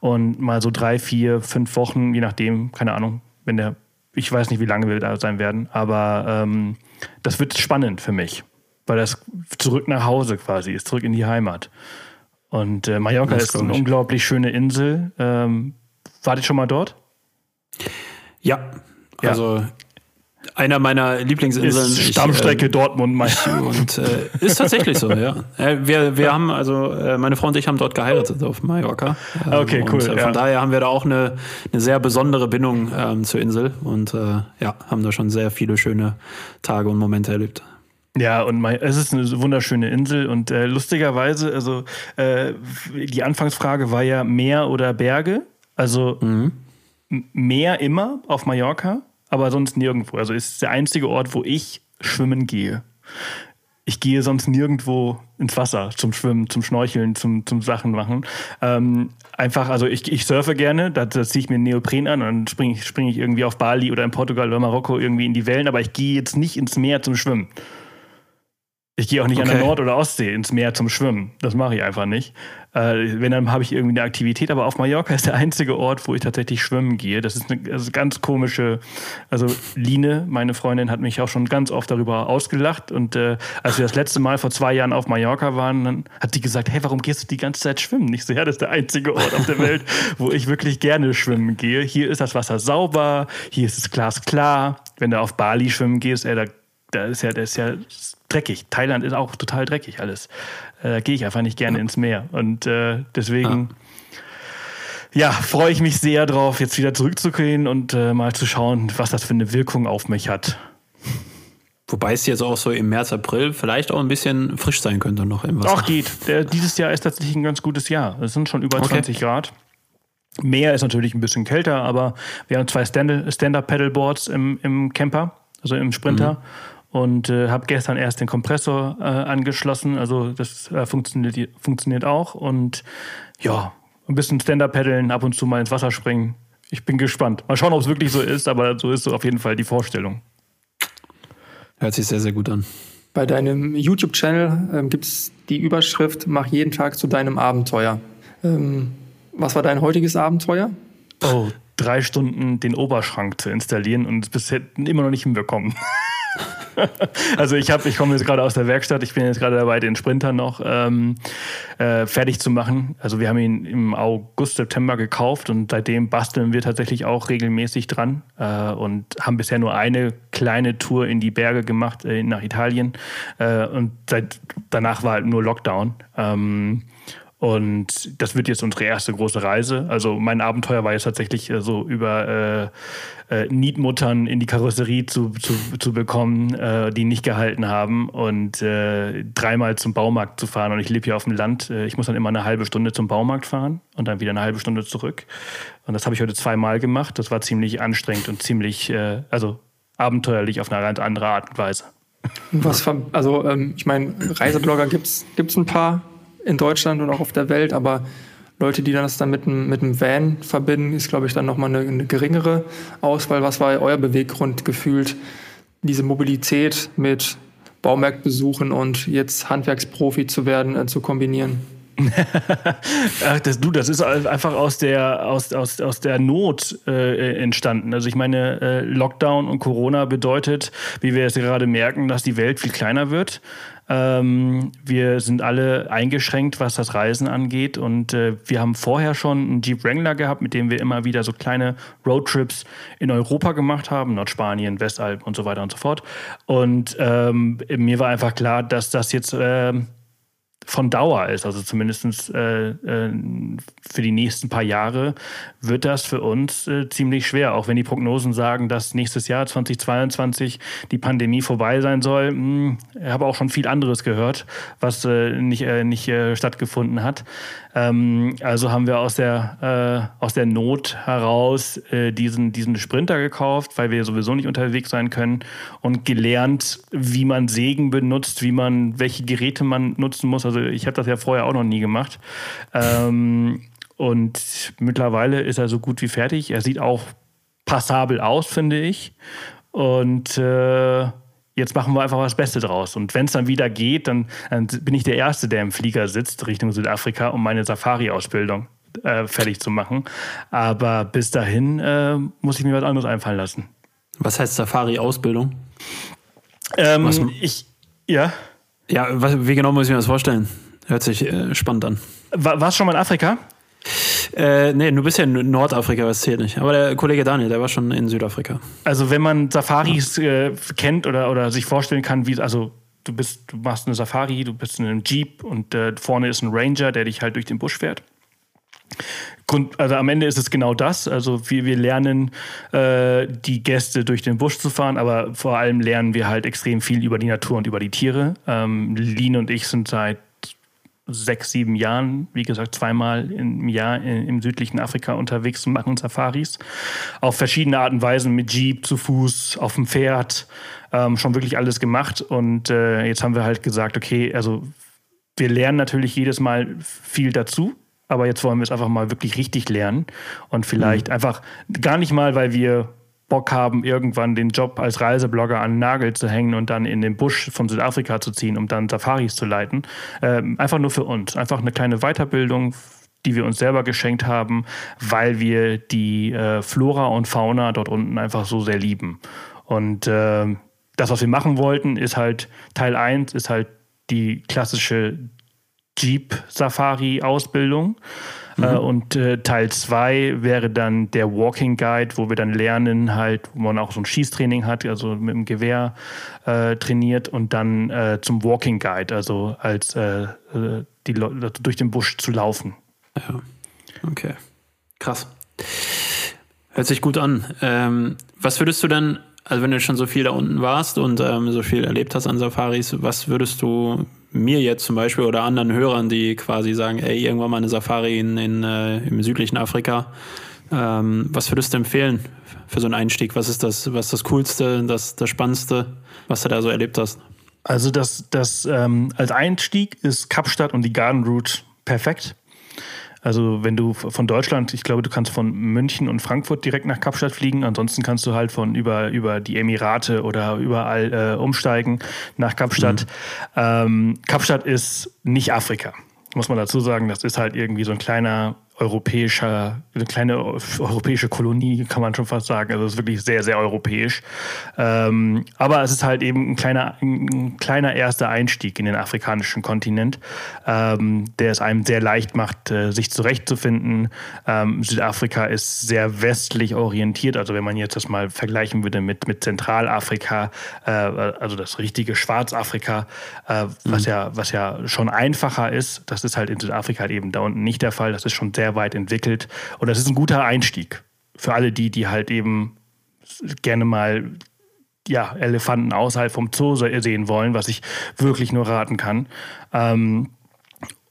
und mal so drei, vier, fünf Wochen, je nachdem, keine Ahnung, wenn der ich weiß nicht, wie lange wir da sein werden, aber ähm, das wird spannend für mich, weil das zurück nach Hause quasi ist, zurück in die Heimat. Und äh, Mallorca das ist eine unglaublich schöne Insel. Ähm, wart ihr schon mal dort? Ja, also einer meiner Lieblingsinseln. Ist Stammstrecke ich, äh, Dortmund, mein (laughs) Und äh, ist tatsächlich so, ja. Äh, wir, wir haben, also äh, meine Frau und ich haben dort geheiratet auf Mallorca. Ähm, okay, cool. Und, äh, von ja. daher haben wir da auch eine, eine sehr besondere Bindung ähm, zur Insel und äh, ja, haben da schon sehr viele schöne Tage und Momente erlebt. Ja, und mein, es ist eine wunderschöne Insel und äh, lustigerweise, also äh, die Anfangsfrage war ja Meer oder Berge. Also mhm. Meer immer auf Mallorca aber sonst nirgendwo. Also ist der einzige Ort, wo ich schwimmen gehe. Ich gehe sonst nirgendwo ins Wasser zum Schwimmen, zum Schnorcheln, zum, zum Sachen machen. Ähm, einfach, also ich, ich surfe gerne, da, da ziehe ich mir Neopren an und dann springe ich, spring ich irgendwie auf Bali oder in Portugal oder Marokko irgendwie in die Wellen, aber ich gehe jetzt nicht ins Meer zum Schwimmen. Ich gehe auch nicht okay. an der Nord- oder Ostsee ins Meer zum Schwimmen. Das mache ich einfach nicht. Äh, wenn, dann habe ich irgendwie eine Aktivität. Aber auf Mallorca ist der einzige Ort, wo ich tatsächlich schwimmen gehe. Das ist eine also ganz komische. Also Line, meine Freundin, hat mich auch schon ganz oft darüber ausgelacht. Und äh, als wir das letzte Mal vor zwei Jahren auf Mallorca waren, dann hat die gesagt: Hey, warum gehst du die ganze Zeit schwimmen? Nicht so, ja, das ist der einzige Ort auf der (laughs) Welt, wo ich wirklich gerne schwimmen gehe. Hier ist das Wasser sauber, hier ist es glasklar. Wenn du auf Bali schwimmen gehst, ey, da, da ist ja, das ist ja dreckig. Thailand ist auch total dreckig alles. Äh, da gehe ich einfach nicht gerne ins Meer. Und äh, deswegen. Ja, freue ich mich sehr drauf, jetzt wieder zurückzugehen und äh, mal zu schauen, was das für eine Wirkung auf mich hat. Wobei es jetzt auch so im März, April vielleicht auch ein bisschen frisch sein könnte noch im Wasser. Auch geht. Der, dieses Jahr ist tatsächlich ein ganz gutes Jahr. Es sind schon über okay. 20 Grad. Meer ist natürlich ein bisschen kälter, aber wir haben zwei Stand-Up-Pedalboards im, im Camper, also im Sprinter. Mhm und äh, habe gestern erst den Kompressor äh, angeschlossen. Also das äh, funktioniert, funktioniert auch. Und ja, ein bisschen Stand-up paddeln, ab und zu mal ins Wasser springen. Ich bin gespannt. Mal schauen, ob es wirklich so ist, aber so ist so auf jeden Fall die Vorstellung. Hört sich sehr, sehr gut an. Bei deinem YouTube-Channel ähm, gibt es die Überschrift Mach jeden Tag zu deinem Abenteuer. Ähm, was war dein heutiges Abenteuer? Oh, drei Stunden den Oberschrank zu installieren und es bisher immer noch nicht hinbekommen. (laughs) (laughs) also ich habe, ich komme jetzt gerade aus der Werkstatt, ich bin jetzt gerade dabei, den Sprinter noch ähm, äh, fertig zu machen. Also wir haben ihn im August, September gekauft und seitdem basteln wir tatsächlich auch regelmäßig dran äh, und haben bisher nur eine kleine Tour in die Berge gemacht äh, nach Italien äh, und seit danach war halt nur Lockdown. Ähm, und das wird jetzt unsere erste große Reise. Also mein Abenteuer war jetzt tatsächlich äh, so über äh, äh, Nietmuttern in die Karosserie zu, zu, zu bekommen, äh, die nicht gehalten haben und äh, dreimal zum Baumarkt zu fahren. Und ich lebe hier auf dem Land. Äh, ich muss dann immer eine halbe Stunde zum Baumarkt fahren und dann wieder eine halbe Stunde zurück. Und das habe ich heute zweimal gemacht. Das war ziemlich anstrengend und ziemlich, also abenteuerlich auf eine ganz andere Art und Weise. Was, also ähm, ich meine, Reiseblogger gibt es ein paar in Deutschland und auch auf der Welt, aber Leute, die das dann mit einem, mit einem Van verbinden, ist, glaube ich, dann nochmal eine, eine geringere Auswahl. Was war euer Beweggrund gefühlt, diese Mobilität mit Baumarktbesuchen und jetzt Handwerksprofi zu werden, äh, zu kombinieren? (laughs) Ach, das, du, das ist einfach aus der, aus, aus, aus der Not äh, entstanden. Also ich meine, äh, Lockdown und Corona bedeutet, wie wir jetzt gerade merken, dass die Welt viel kleiner wird. Ähm, wir sind alle eingeschränkt, was das Reisen angeht. Und äh, wir haben vorher schon einen Jeep Wrangler gehabt, mit dem wir immer wieder so kleine Roadtrips in Europa gemacht haben, Nordspanien, Westalpen und so weiter und so fort. Und ähm, mir war einfach klar, dass das jetzt äh, von Dauer ist, also zumindest äh, äh, für die nächsten paar Jahre, wird das für uns äh, ziemlich schwer. Auch wenn die Prognosen sagen, dass nächstes Jahr 2022 die Pandemie vorbei sein soll. Hm, ich habe auch schon viel anderes gehört, was äh, nicht, äh, nicht stattgefunden hat. Ähm, also haben wir aus der, aus der Not heraus diesen, diesen Sprinter gekauft, weil wir sowieso nicht unterwegs sein können und gelernt, wie man Sägen benutzt, wie man, welche Geräte man nutzen muss. Also ich habe das ja vorher auch noch nie gemacht. Ähm, und mittlerweile ist er so gut wie fertig. Er sieht auch passabel aus, finde ich. Und äh, jetzt machen wir einfach was Beste draus. Und wenn es dann wieder geht, dann, dann, bin ich der Erste, der im Flieger sitzt Richtung Südafrika, um meine Safari-Ausbildung äh, fertig zu machen. Aber bis dahin äh, muss ich mir was anderes einfallen lassen. Was heißt Safari-Ausbildung? Ähm, ich, ja. Ja, was, wie genau muss ich mir das vorstellen? Hört sich äh, spannend an. War, warst du schon mal in Afrika? Äh, nee, du bist ja in Nordafrika, das zählt nicht. Aber der Kollege Daniel, der war schon in Südafrika. Also wenn man Safaris äh, kennt oder, oder sich vorstellen kann, wie, also du bist, du machst eine Safari, du bist in einem Jeep und äh, vorne ist ein Ranger, der dich halt durch den Busch fährt. Grund, also am Ende ist es genau das. Also wir, wir lernen äh, die Gäste durch den Busch zu fahren, aber vor allem lernen wir halt extrem viel über die Natur und über die Tiere. Ähm, Lin und ich sind seit sechs, sieben Jahren, wie gesagt, zweimal im Jahr im südlichen Afrika unterwegs und machen Safaris. Auf verschiedene Arten und Weisen mit Jeep, zu Fuß, auf dem Pferd, ähm, schon wirklich alles gemacht. Und äh, jetzt haben wir halt gesagt, okay, also wir lernen natürlich jedes Mal viel dazu. Aber jetzt wollen wir es einfach mal wirklich richtig lernen und vielleicht mhm. einfach gar nicht mal, weil wir Bock haben, irgendwann den Job als Reiseblogger an den Nagel zu hängen und dann in den Busch von Südafrika zu ziehen, um dann Safaris zu leiten. Ähm, einfach nur für uns. Einfach eine kleine Weiterbildung, die wir uns selber geschenkt haben, weil wir die äh, Flora und Fauna dort unten einfach so sehr lieben. Und äh, das, was wir machen wollten, ist halt Teil 1, ist halt die klassische Jeep-Safari-Ausbildung. Mhm. Äh, und äh, Teil 2 wäre dann der Walking Guide, wo wir dann lernen, halt, wo man auch so ein Schießtraining hat, also mit dem Gewehr äh, trainiert und dann äh, zum Walking Guide, also als äh, äh, die durch den Busch zu laufen. Ja. Okay. Krass. Hört sich gut an. Ähm, was würdest du denn, also wenn du schon so viel da unten warst und ähm, so viel erlebt hast an Safaris, was würdest du mir jetzt zum Beispiel oder anderen Hörern, die quasi sagen, ey, irgendwann mal eine Safari in, in äh, im südlichen Afrika. Ähm, was würdest du empfehlen für so einen Einstieg? Was ist das, was das Coolste, das, das Spannendste, was du da so erlebt hast? Also das, das ähm, als Einstieg ist Kapstadt und die Garden Route perfekt. Also wenn du von Deutschland, ich glaube, du kannst von München und Frankfurt direkt nach Kapstadt fliegen. Ansonsten kannst du halt von über, über die Emirate oder überall äh, umsteigen nach Kapstadt. Mhm. Ähm, Kapstadt ist nicht Afrika, muss man dazu sagen. Das ist halt irgendwie so ein kleiner europäischer, eine kleine europäische Kolonie, kann man schon fast sagen. Also es ist wirklich sehr, sehr europäisch. Ähm, aber es ist halt eben ein kleiner, ein kleiner erster Einstieg in den afrikanischen Kontinent, ähm, der es einem sehr leicht macht, äh, sich zurechtzufinden. Ähm, Südafrika ist sehr westlich orientiert. Also wenn man jetzt das mal vergleichen würde mit, mit Zentralafrika, äh, also das richtige Schwarzafrika, äh, was, mhm. ja, was ja schon einfacher ist, das ist halt in Südafrika halt eben da unten nicht der Fall. Das ist schon sehr sehr weit entwickelt. Und das ist ein guter Einstieg für alle die, die halt eben gerne mal ja, Elefanten außerhalb vom Zoo sehen wollen, was ich wirklich nur raten kann. Ähm,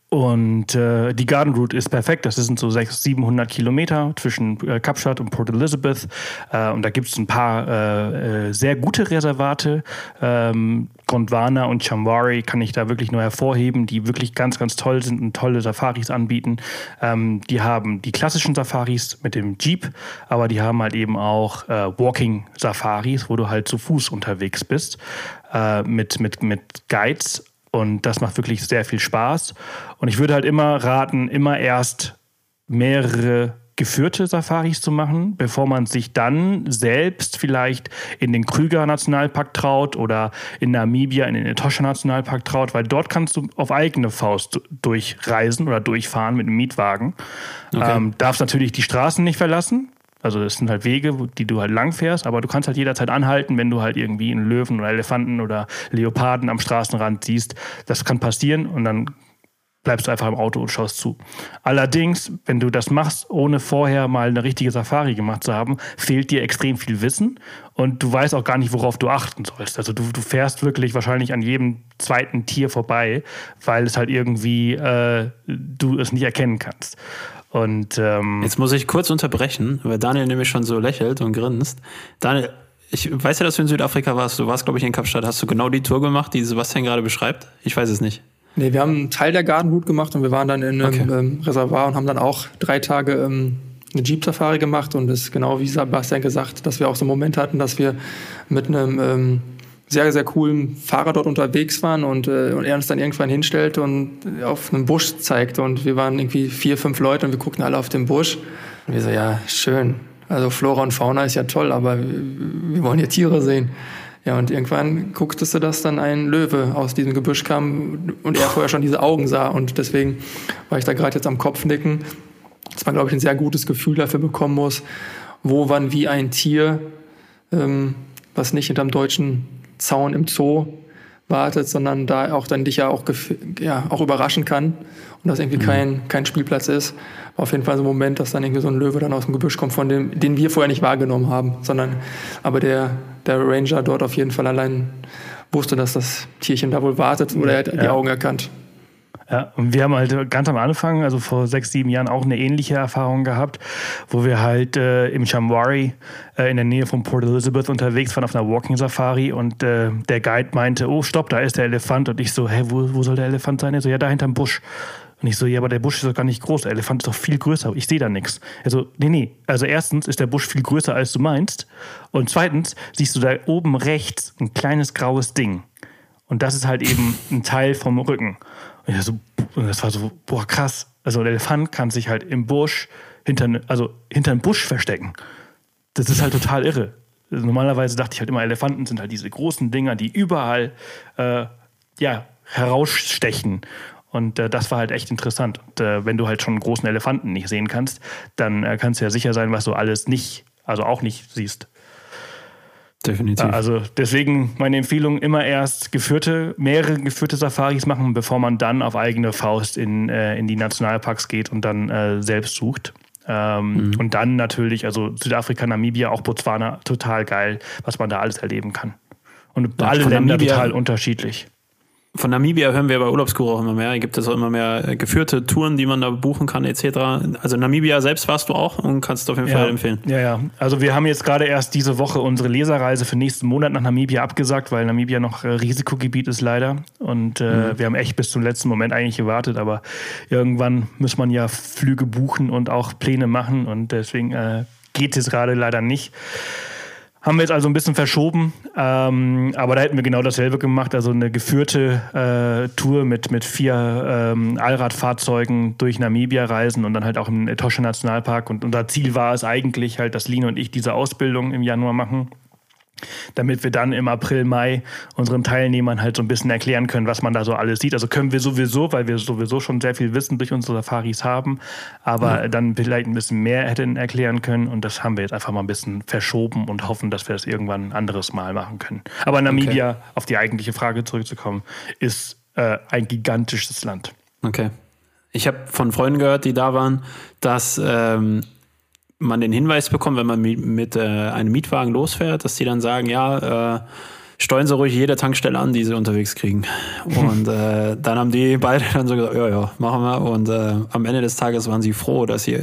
und äh, die Garden Route ist perfekt. Das sind so 600, 700 Kilometer zwischen äh, Kapstadt und Port Elizabeth. Äh, und da gibt es ein paar äh, äh, sehr gute Reservate. Ähm, Gondwana und Chamwari kann ich da wirklich nur hervorheben, die wirklich ganz, ganz toll sind und tolle Safaris anbieten. Ähm, die haben die klassischen Safaris mit dem Jeep, aber die haben halt eben auch äh, Walking Safaris, wo du halt zu Fuß unterwegs bist, mit, mit, mit Guides und das macht wirklich sehr viel Spaß. Und ich würde halt immer raten, immer erst mehrere geführte Safaris zu machen, bevor man sich dann selbst vielleicht in den Krüger Nationalpark traut oder in Namibia in den Etosha Nationalpark traut, weil dort kannst du auf eigene Faust durchreisen oder durchfahren mit einem Mietwagen. Okay. Ähm, darfst natürlich die Straßen nicht verlassen, also es sind halt Wege, die du halt lang fährst, aber du kannst halt jederzeit anhalten, wenn du halt irgendwie einen Löwen oder Elefanten oder Leoparden am Straßenrand siehst. Das kann passieren und dann bleibst du einfach im Auto und schaust zu. Allerdings, wenn du das machst, ohne vorher mal eine richtige Safari gemacht zu haben, fehlt dir extrem viel Wissen und du weißt auch gar nicht, worauf du achten sollst. Also du, du fährst wirklich wahrscheinlich an jedem zweiten Tier vorbei, weil es halt irgendwie äh, du es nicht erkennen kannst. Und ähm, jetzt muss ich kurz unterbrechen, weil Daniel nämlich schon so lächelt und grinst. Daniel, ich weiß ja, dass du in Südafrika warst. Du warst, glaube ich, in Kapstadt. Hast du genau die Tour gemacht, die Sebastian gerade beschreibt? Ich weiß es nicht. Nee, wir haben einen Teil der Gartenhut gemacht und wir waren dann in einem Okay. ähm, Reservoir und haben dann auch drei Tage ähm, eine Jeep-Safari gemacht und es ist genau wie Sebastian gesagt, dass wir auch so einen Moment hatten, dass wir mit einem ähm, sehr, sehr coolen Fahrer dort unterwegs waren und, äh, und er uns dann irgendwann hinstellt und auf einen Busch zeigte und wir waren irgendwie vier, fünf Leute und wir guckten alle auf den Busch und wir so, ja, schön. Also Flora und Fauna ist ja toll, aber wir, wir wollen hier Tiere sehen. Ja, und irgendwann gucktest du, dass dann ein Löwe aus diesem Gebüsch kam und er vorher schon diese Augen sah. Und deswegen war ich da gerade jetzt am Kopfnicken, dass man, glaube ich, ein sehr gutes Gefühl dafür bekommen muss, wo, wann, wie ein Tier, ähm, was nicht hinterm deutschen Zaun im Zoo wartet, sondern da auch dann dich ja auch, ja, auch überraschen kann und das irgendwie kein, kein Spielplatz ist. War auf jeden Fall so ein Moment, dass dann irgendwie so ein Löwe dann aus dem Gebüsch kommt, von dem, den wir vorher nicht wahrgenommen haben, sondern aber der, der Ranger dort auf jeden Fall allein wusste, dass das Tierchen da wohl wartet oder er hat die Ja. Augen erkannt. Ja, und wir haben halt ganz am Anfang, also vor sechs, sieben Jahren, auch eine ähnliche Erfahrung gehabt, wo wir halt äh, im Shamwari äh, in der Nähe von Port Elizabeth unterwegs waren auf einer Walking Safari und äh, der Guide meinte, oh stopp, da ist der Elefant und ich so, hä, wo, wo soll der Elefant sein? Er so, ja, da hinterm Busch. Und ich so, ja, aber der Busch ist doch gar nicht groß, der Elefant ist doch viel größer, ich sehe da nichts. Also, nee, nee, also erstens ist der Busch viel größer, als du meinst und zweitens siehst du da oben rechts ein kleines graues Ding. Und das ist halt eben ein Teil vom Rücken. Ich so, das war so, boah, krass. Also der Elefant kann sich halt im Busch hinter, also hinter einem Busch verstecken. Das ist halt total irre. Also normalerweise dachte ich halt immer, Elefanten sind halt diese großen Dinger, die überall äh, ja, herausstechen. Und äh, das war halt echt interessant. Und äh, wenn du halt schon einen großen Elefanten nicht sehen kannst, dann äh, kannst du ja sicher sein, was du alles nicht, also auch nicht siehst. Definitiv. Also deswegen meine Empfehlung, immer erst geführte, mehrere geführte Safaris machen, bevor man dann auf eigene Faust in, äh, in die Nationalparks geht und dann äh, selbst sucht. Ähm, Und dann natürlich, also Südafrika, Namibia, auch Botswana, total geil, was man da alles erleben kann. Und Ja, alle Länder Namibia- total unterschiedlich. Von Namibia hören wir bei Urlaubsguru auch immer mehr. Gibt es auch immer mehr äh, geführte Touren, die man da buchen kann, etc. Also Namibia selbst warst du auch und kannst auf jeden Fall empfehlen. Ja, ja. Also wir haben jetzt gerade erst diese Woche unsere Leserreise für nächsten Monat nach Namibia abgesagt, weil Namibia noch äh, Risikogebiet ist leider. Und äh, wir haben echt bis zum letzten Moment eigentlich gewartet, aber irgendwann muss man ja Flüge buchen und auch Pläne machen und deswegen äh, geht es gerade leider nicht. Haben wir jetzt also ein bisschen verschoben, ähm, aber da hätten wir genau dasselbe gemacht, also eine geführte äh, Tour mit, mit vier ähm, Allradfahrzeugen durch Namibia reisen und dann halt auch im Etosha Nationalpark. Und unser Ziel war es eigentlich halt, dass Lino und ich diese Ausbildung im Januar machen, damit wir dann im April, Mai unseren Teilnehmern halt so ein bisschen erklären können, was man da so alles sieht. Also können wir sowieso, weil wir sowieso schon sehr viel Wissen durch unsere Safaris haben, aber dann vielleicht ein bisschen mehr hätten erklären können und das haben wir jetzt einfach mal ein bisschen verschoben und hoffen, dass wir das irgendwann ein anderes Mal machen können. Aber Namibia, auf die eigentliche Frage zurückzukommen, ist äh, ein gigantisches Land. Okay. Ich habe von Freunden gehört, die da waren, dass ähm, man den Hinweis bekommt, wenn man mi- mit äh, einem Mietwagen losfährt, dass die dann sagen, ja, äh, steuern Sie ruhig jede Tankstelle an, die Sie unterwegs kriegen. Und äh, (laughs) dann haben die beide dann so gesagt, ja, ja, machen wir. Und äh, am Ende des Tages waren sie froh, dass sie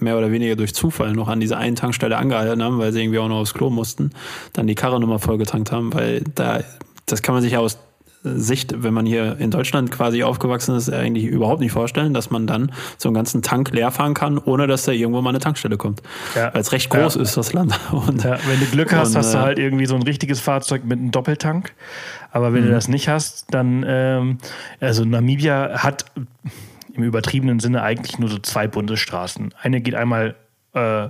mehr oder weniger durch Zufall noch an dieser einen Tankstelle angehalten haben, weil sie irgendwie auch noch aufs Klo mussten, dann die Karre nochmal vollgetankt haben, weil da, das kann man sich ja aus Sicht, wenn man hier in Deutschland quasi aufgewachsen ist, eigentlich überhaupt nicht vorstellen, dass man dann so einen ganzen Tank leer fahren kann, ohne dass da irgendwo mal eine Tankstelle kommt. Ja. Weil es recht groß Ja. ist, das Land. (laughs) Und, Ja, wenn du Glück hast, Und, hast du äh, halt irgendwie so ein richtiges Fahrzeug mit einem Doppeltank. Aber wenn du das nicht hast, dann, ähm, also Namibia hat im übertriebenen Sinne eigentlich nur so zwei Bundesstraßen. Eine geht einmal äh,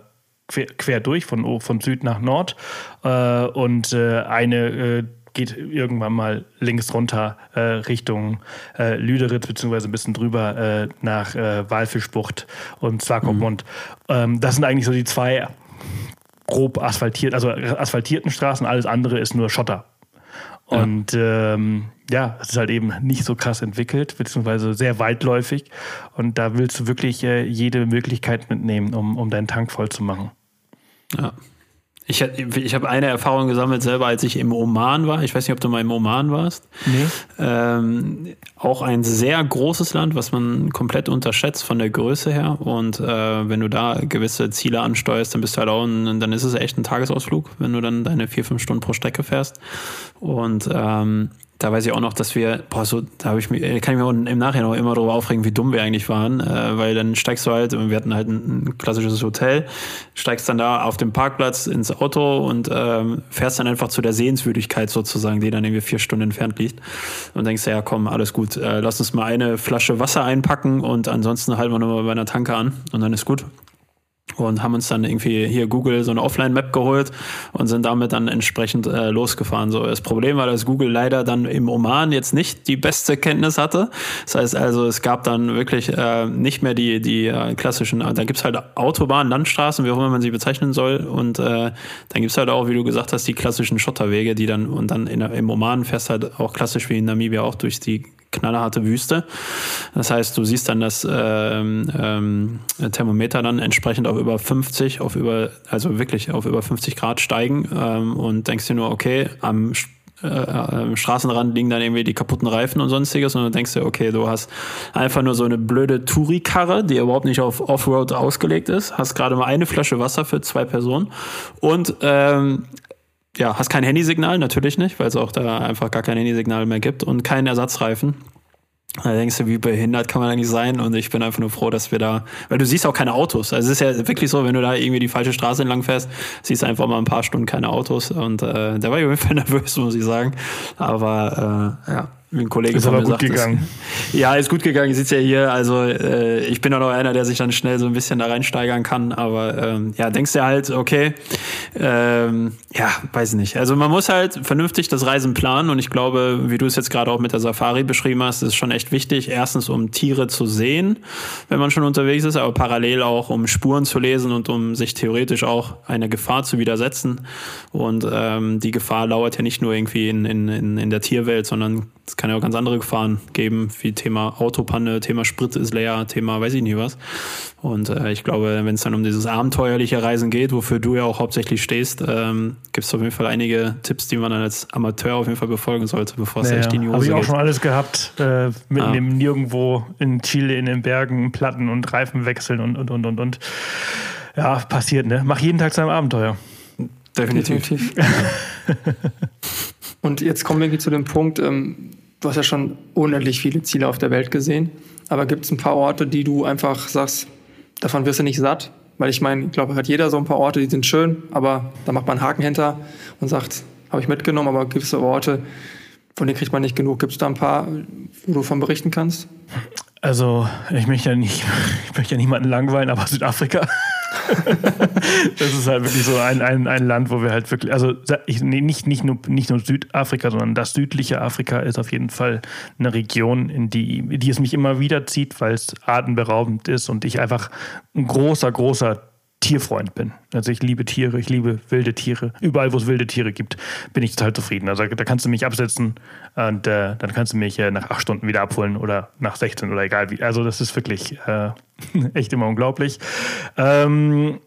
quer, quer durch, von, von Süd nach Nord, äh, und äh, eine äh, geht irgendwann mal links runter äh, Richtung äh, Lüderitz, beziehungsweise ein bisschen drüber äh, nach äh, Walfischbucht und Swakopmund. Ähm, das sind eigentlich so die zwei grob asphaltiert, also asphaltierten Straßen, alles andere ist nur Schotter. Und ja. Ähm, ja, es ist halt eben nicht so krass entwickelt, beziehungsweise sehr weitläufig. Und da willst du wirklich äh, jede Möglichkeit mitnehmen, um, um deinen Tank voll zu machen. Ja. Ich, ich habe eine Erfahrung gesammelt selber, als ich im Oman war. Ich weiß nicht, ob du mal im Oman warst. Nee. Ähm, auch ein sehr großes Land, was man komplett unterschätzt von der Größe her. Und äh, wenn du da gewisse Ziele ansteuerst, dann bist du halt auch, ein, dann ist es echt ein Tagesausflug, wenn du dann deine vier, fünf Stunden pro Strecke fährst. Und ähm, da weiß ich auch noch, dass wir, boah, so, da habe ich mich, kann ich mir im Nachhinein auch immer darüber aufregen, wie dumm wir eigentlich waren, äh, weil dann steigst du halt, wir hatten halt ein, ein, klassisches Hotel, steigst dann da auf dem Parkplatz ins Auto und ähm, fährst dann einfach zu der Sehenswürdigkeit sozusagen, die dann irgendwie vier Stunden entfernt liegt und denkst, ja komm, alles gut, äh, lass uns mal eine Flasche Wasser einpacken und ansonsten halten wir nochmal bei einer Tanke an und dann ist gut und haben uns dann irgendwie hier Google so eine Offline-Map geholt und sind damit dann entsprechend äh, losgefahren. So das Problem war, dass Google leider dann im Oman jetzt nicht die beste Kenntnis hatte. Das heißt also, es gab dann wirklich äh, nicht mehr die die äh, klassischen. Da gibt's halt Autobahnen, Landstraßen, wie auch immer man sie bezeichnen soll. Und äh, dann gibt's halt auch, wie du gesagt hast, die klassischen Schotterwege, die dann und dann in, im Oman fährst halt auch klassisch wie in Namibia auch durch die knallharte Wüste. Das heißt, du siehst dann das ähm, ähm, Thermometer dann entsprechend auf über 50, auf über, also wirklich auf über 50 Grad steigen ähm, und denkst dir nur, okay, am äh, am Straßenrand liegen dann irgendwie die kaputten Reifen und sonstiges und du denkst dir, okay, du hast einfach nur so eine blöde Touri-Karre, die überhaupt nicht auf Offroad ausgelegt ist, hast gerade mal eine Flasche Wasser für zwei Personen und ähm, ja, hast kein Handysignal, natürlich nicht, weil es auch da einfach gar kein Handysignal mehr gibt und keinen Ersatzreifen. Da denkst du, wie behindert kann man eigentlich sein? Und ich bin einfach nur froh, dass wir da, weil du siehst auch keine Autos. Also es ist ja wirklich so, wenn du da irgendwie die falsche Straße entlang fährst, siehst du einfach mal ein paar Stunden keine Autos. Und äh, da war ich auf jeden Fall (laughs) nervös, muss ich sagen. Aber äh, ja, ein Kollege ist von aber mir gut sagt, gegangen. Ist, ja, ist gut gegangen. Sitzt ja hier. Also äh, ich bin auch noch einer, der sich dann schnell so ein bisschen da reinsteigern kann. Aber ähm, ja, denkst du halt, okay, ähm, ja, weiß nicht. Also man muss halt vernünftig das Reisen planen. Und ich glaube, wie du es jetzt gerade auch mit der Safari beschrieben hast, ist schon echt wichtig. Erstens, um Tiere zu sehen, wenn man schon unterwegs ist, aber parallel auch, um Spuren zu lesen und um sich theoretisch auch einer Gefahr zu widersetzen. Und ähm, die Gefahr lauert ja nicht nur irgendwie in, in, in der Tierwelt, sondern es kann ja auch ganz andere Gefahren geben, wie Thema Autopanne, Thema Sprit ist leer, Thema weiß ich nicht was. Und äh, ich glaube, wenn es dann um dieses abenteuerliche Reisen geht, wofür du ja auch hauptsächlich stehst, ähm, gibt es auf jeden Fall einige Tipps, die man dann als Amateur auf jeden Fall befolgen sollte, bevor es naja, echt in die Hose Habe ich auch geht. schon alles gehabt, äh, mitten ah. im Nirgendwo in Chile, in den Bergen, Platten und Reifen wechseln und, und, und, und, und. Ja, passiert, ne? Mach jeden Tag sein Abenteuer. Definitiv. Definitiv. (laughs) Und jetzt kommen wir irgendwie zu dem Punkt, ähm, du hast ja schon unendlich viele Ziele auf der Welt gesehen, aber gibt es ein paar Orte, die du einfach sagst, davon wirst du nicht satt? Weil ich meine, ich glaube, hat jeder so ein paar Orte, die sind schön, aber da macht man einen Haken hinter und sagt, habe ich mitgenommen, aber gibt es so Orte, von denen kriegt man nicht genug. Gibt es da ein paar, wo du davon berichten kannst? Also, ich möchte ja nicht, (laughs) ich möchte ja niemanden langweilen, aber Südafrika. (laughs) das ist halt wirklich so ein, ein, ein Land, wo wir halt wirklich, also ich, nicht, nicht, nur, nicht nur Südafrika, sondern das südliche Afrika ist auf jeden Fall eine Region, in die, die es mich immer wieder zieht, weil es atemberaubend ist und ich einfach ein großer, großer Tierfreund bin. Also ich liebe Tiere, ich liebe wilde Tiere. Überall, wo es wilde Tiere gibt, bin ich total zufrieden. Also da kannst du mich absetzen und äh, dann kannst du mich äh, nach acht Stunden wieder abholen oder nach 16 oder egal wie. Also das ist wirklich äh, (laughs) echt immer unglaublich. Ähm,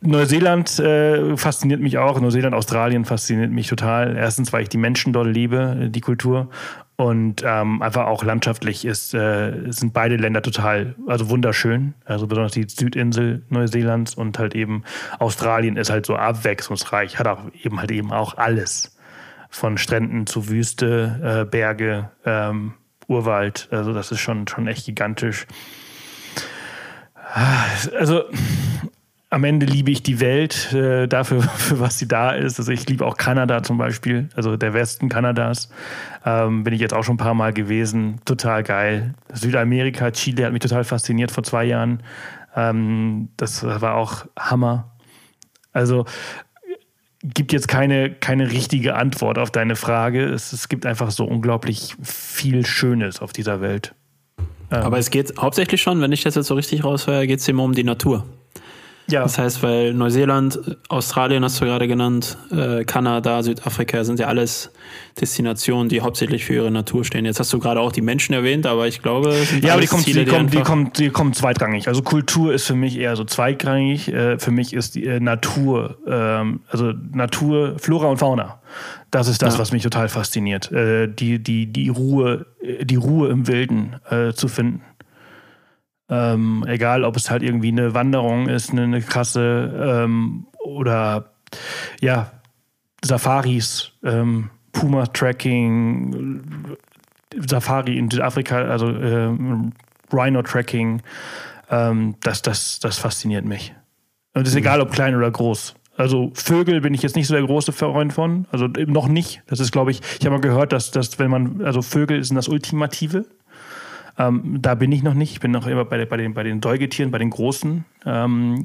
Neuseeland äh, fasziniert mich auch. Neuseeland, Australien fasziniert mich total. Erstens, weil ich die Menschen dort liebe, die Kultur. Und ähm, einfach auch landschaftlich ist, äh, sind beide Länder total, also wunderschön. Also besonders die Südinsel Neuseelands und halt eben Australien ist halt so abwechslungsreich, hat auch eben halt eben auch alles. Von Stränden zu Wüste, äh, Berge, ähm, Urwald. Also das ist schon, schon echt gigantisch. Also am Ende liebe ich die Welt äh, dafür, (laughs) für was sie da ist. Also ich liebe auch Kanada zum Beispiel, also der Westen Kanadas. Ähm, bin ich jetzt auch schon ein paar Mal gewesen. Total geil. Südamerika, Chile hat mich total fasziniert vor zwei Jahren. Ähm, das war auch Hammer. Also gibt jetzt keine, keine richtige Antwort auf deine Frage. Es, es gibt einfach so unglaublich viel Schönes auf dieser Welt. Ähm. Aber es geht hauptsächlich schon, wenn ich das jetzt so richtig raushöre, geht es immer um die Natur. Ja. Das heißt, weil Neuseeland, Australien hast du gerade genannt, äh, Kanada, Südafrika sind ja alles Destinationen, die hauptsächlich für ihre Natur stehen. Jetzt hast du gerade auch die Menschen erwähnt, aber ich glaube, ja, aber die kommt, Ziele, die, kommt, die, kommt, die kommt zweitrangig. Also Kultur ist für mich eher so zweitrangig. Äh, für mich ist die äh, Natur, ähm, also Natur, Flora und Fauna. Das ist das, ja. was mich total fasziniert. Äh, die, die, die Ruhe, die Ruhe im Wilden äh, zu finden. Ähm, egal, ob es halt irgendwie eine Wanderung ist, eine, eine krasse ähm, oder ja, Safaris, ähm, Puma-Tracking, Safari in Südafrika, also äh, Rhino-Tracking, ähm, das, das, das fasziniert mich. Und es ist mhm. egal, ob klein oder groß. Also Vögel bin ich jetzt nicht so der große Freund von, also noch nicht. Das ist, glaube ich, ich habe mal gehört, dass, dass wenn man, also Vögel sind das Ultimative. Ähm, da bin ich noch nicht. Ich bin noch immer bei, bei, den, bei den Säugetieren, bei den Großen. Ähm,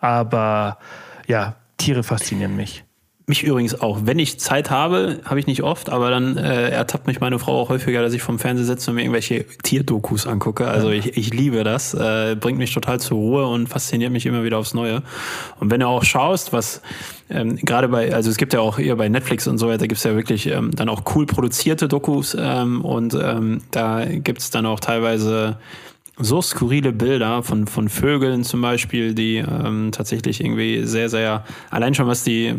aber ja, Tiere faszinieren mich. Mich übrigens auch. Wenn ich Zeit habe, habe ich nicht oft, aber dann äh, ertappt mich meine Frau auch häufiger, dass ich vom Fernseher sitze und mir irgendwelche Tierdokus angucke. Also ich, ich liebe das. Äh, bringt mich total zur Ruhe und fasziniert mich immer wieder aufs Neue. Und wenn du auch schaust, was ähm, gerade bei, also es gibt ja auch hier bei Netflix und so weiter, gibt es ja wirklich ähm, dann auch cool produzierte Dokus ähm, und ähm, da gibt es dann auch teilweise so skurrile Bilder von, von Vögeln zum Beispiel, die ähm, tatsächlich irgendwie sehr, sehr, allein schon was die,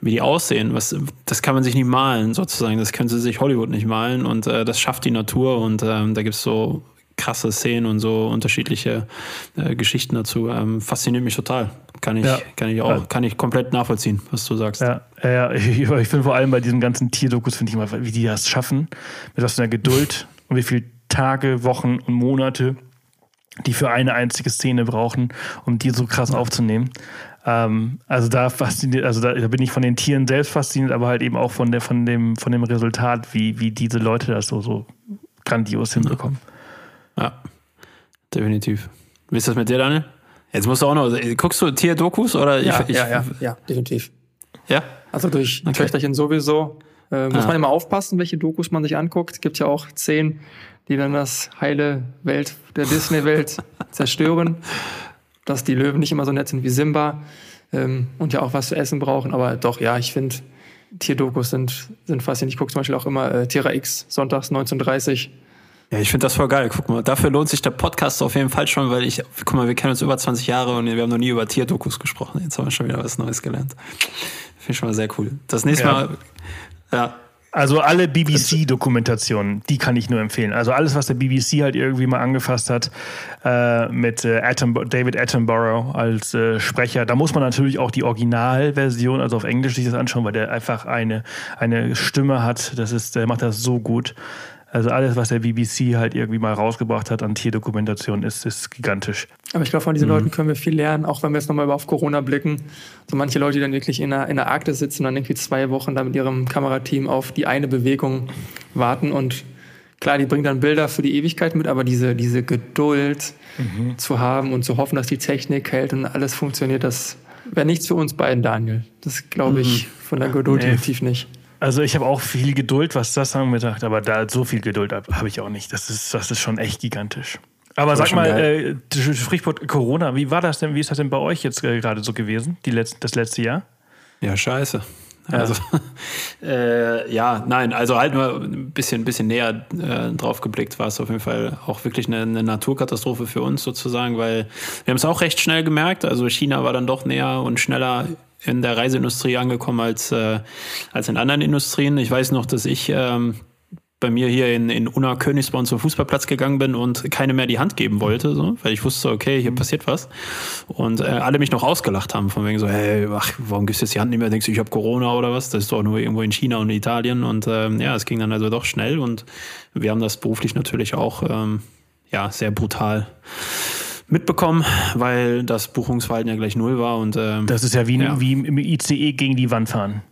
wie die aussehen, was, das kann man sich nicht malen, sozusagen. Das können sie sich Hollywood nicht malen und äh, das schafft die Natur und ähm, da gibt's so krasse Szenen und so unterschiedliche äh, Geschichten dazu. Ähm, fasziniert mich total. Kann ich, ja. kann ich auch, kann ich komplett nachvollziehen, was du sagst. Ja, ja (laughs) ich, ich finde vor allem bei diesen ganzen Tierdokus, finde ich immer, wie die das schaffen, mit was für einer Geduld (laughs) und wie viel Tage, Wochen und Monate die für eine einzige Szene brauchen, um die so krass aufzunehmen. Ähm, also da fasziniert, also da, da, bin ich von den Tieren selbst fasziniert, aber halt eben auch von der, von dem, von dem Resultat, wie, wie diese Leute das so, so grandios hinbekommen. Ja, definitiv. Wie ist das mit dir, Daniel? Jetzt musst du auch noch, guckst du Tierdokus oder? Ja, ich, ja, ja, ja, definitiv. Ja? Also durch okay. Töchterchen sowieso. Äh, muss ah. man immer aufpassen, welche Dokus man sich anguckt. Es gibt ja auch zehn, die dann das heile Welt der Disney-Welt (laughs) zerstören dass die Löwen nicht immer so nett sind wie Simba ähm, und ja auch was zu essen brauchen. Aber doch, ja, ich finde, Tierdokus sind, sind faszinierend. Ich gucke zum Beispiel auch immer äh, Tierra X, sonntags 19.30 ja, ich finde das voll geil. Guck mal, dafür lohnt sich der Podcast auf jeden Fall schon, weil ich, guck mal, wir kennen uns über 20 Jahre und wir haben noch nie über Tierdokus gesprochen. Jetzt haben wir schon wieder was Neues gelernt. Finde ich schon mal sehr cool. Das nächste ja. Mal, ja, also alle BBC-Dokumentationen, die kann ich nur empfehlen. Also alles, was der BBC halt irgendwie mal angefasst hat äh, mit äh, Atom, David Attenborough als äh, Sprecher. Da muss man natürlich auch die Originalversion, also auf Englisch sich das anschauen, weil der einfach eine, eine Stimme hat. Das ist, der macht das so gut. Also alles, was der BBC halt irgendwie mal rausgebracht hat an Tierdokumentation, ist, ist gigantisch. Aber ich glaube, von diesen mhm. Leuten können wir viel lernen, auch wenn wir jetzt nochmal auf Corona blicken. So manche Leute, die dann wirklich in der, in der Arktis sitzen und dann irgendwie zwei Wochen da mit ihrem Kamerateam auf die eine Bewegung warten und klar, die bringen dann Bilder für die Ewigkeit mit, aber diese, diese Geduld mhm. zu haben und zu hoffen, dass die Technik hält und alles funktioniert, das wäre nichts für uns beiden, Daniel. Das glaube ich mhm. von der Geduld nee. definitiv nicht. Also ich habe auch viel Geduld, was das anbetrifft, aber da so viel Geduld habe ich auch nicht. Das ist, das ist schon echt gigantisch. Aber sag mal, äh, Sprichwort Corona, wie war das denn, wie ist das denn bei euch jetzt äh, gerade so gewesen, die letzten, das letzte Jahr? Ja, scheiße. Also, (laughs) äh, ja, nein, also halt nur ein bisschen, bisschen näher äh, drauf geblickt, war es auf jeden Fall auch wirklich eine, eine, Naturkatastrophe für uns sozusagen, weil wir haben es auch recht schnell gemerkt. Also China war dann doch näher und schneller in der Reiseindustrie angekommen als, äh, als in anderen Industrien. Ich weiß noch, dass ich ähm, bei mir hier in, in Unna Königsborn zum Fußballplatz gegangen bin und keine mehr die Hand geben wollte, so, weil ich wusste, okay, hier passiert was. Und äh, alle mich noch ausgelacht haben, von wegen so, hey, ach, warum gibst du jetzt die Hand nicht mehr? Denkst du, ich habe Corona oder was? Das ist doch nur irgendwo in China und Italien. Und ähm, ja, es ging dann also doch schnell und wir haben das beruflich natürlich auch ähm, ja, sehr brutal mitbekommen, weil das Buchungsverhalten ja gleich null war. Und, ähm, das ist ja wie, ja. wie im ICE gegen die Wand fahren.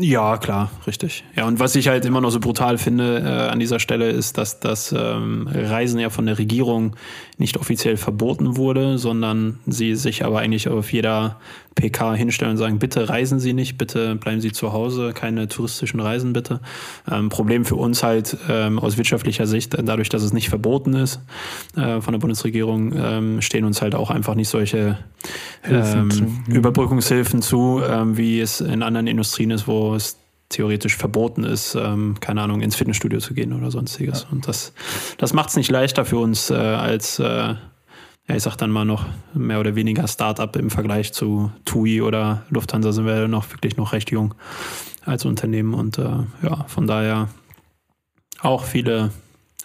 Ja, klar, richtig. Ja, und was ich halt immer noch so brutal finde äh, an dieser Stelle ist, dass das ähm, Reisen ja von der Regierung nicht offiziell verboten wurde, sondern sie sich aber eigentlich auf jeder PK hinstellen und sagen, bitte reisen Sie nicht, bitte bleiben Sie zu Hause, keine touristischen Reisen bitte. Ähm, Problem für uns halt ähm, aus wirtschaftlicher Sicht, dadurch, dass es nicht verboten ist äh, von der Bundesregierung, ähm, stehen uns halt auch einfach nicht solche ähm. Überbrückungshilfen zu, ähm, wie es in anderen Industrien ist, wo es theoretisch verboten ist, ähm, keine Ahnung, ins Fitnessstudio zu gehen oder sonstiges. Ja. Und das, das macht es nicht leichter für uns äh, als, äh, ja, ich sag dann mal noch mehr oder weniger Startup im Vergleich zu TUI oder Lufthansa sind wir noch wirklich noch recht jung als Unternehmen und äh, ja, von daher auch viele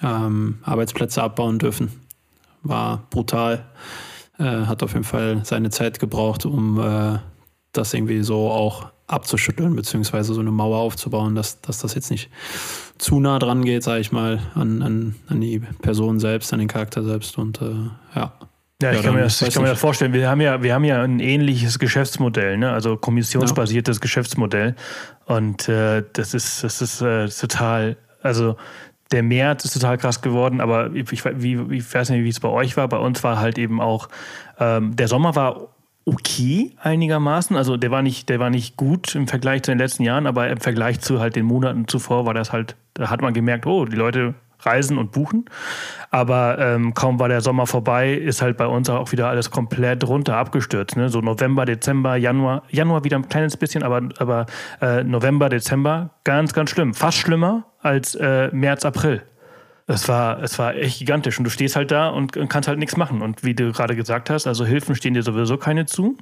ähm, Arbeitsplätze abbauen dürfen. War brutal. Äh, hat auf jeden Fall seine Zeit gebraucht, um äh, das irgendwie so auch abzuschütteln, beziehungsweise so eine Mauer aufzubauen, dass, dass das jetzt nicht zu nah dran geht, sage ich mal, an, an, an die Person selbst, an den Charakter selbst und äh, ja. Ja, ich, ja, kann, mir das, ich kann mir das vorstellen. Wir haben ja, wir haben ja ein ähnliches Geschäftsmodell, ne? also kommissionsbasiertes ja. Geschäftsmodell. Und äh, das ist, das ist äh, total, also der März ist total krass geworden, aber ich, wie, ich weiß nicht, wie es bei euch war. Bei uns war halt eben auch, ähm, der Sommer war okay einigermaßen. Also der war nicht, der war nicht gut im Vergleich zu den letzten Jahren, aber im Vergleich zu halt den Monaten zuvor war das halt, da hat man gemerkt, oh, die Leute reisen und buchen. Aber ähm, kaum war der Sommer vorbei, ist halt bei uns auch wieder alles komplett runter abgestürzt. Ne? So November, Dezember, Januar, Januar wieder ein kleines bisschen, aber, aber äh, November, Dezember, ganz, ganz schlimm. Fast schlimmer als äh, März, April. Es war, es war echt gigantisch. Und du stehst halt da und, kannst halt nichts machen. Und wie du gerade gesagt hast, also Hilfen stehen dir sowieso keine zu.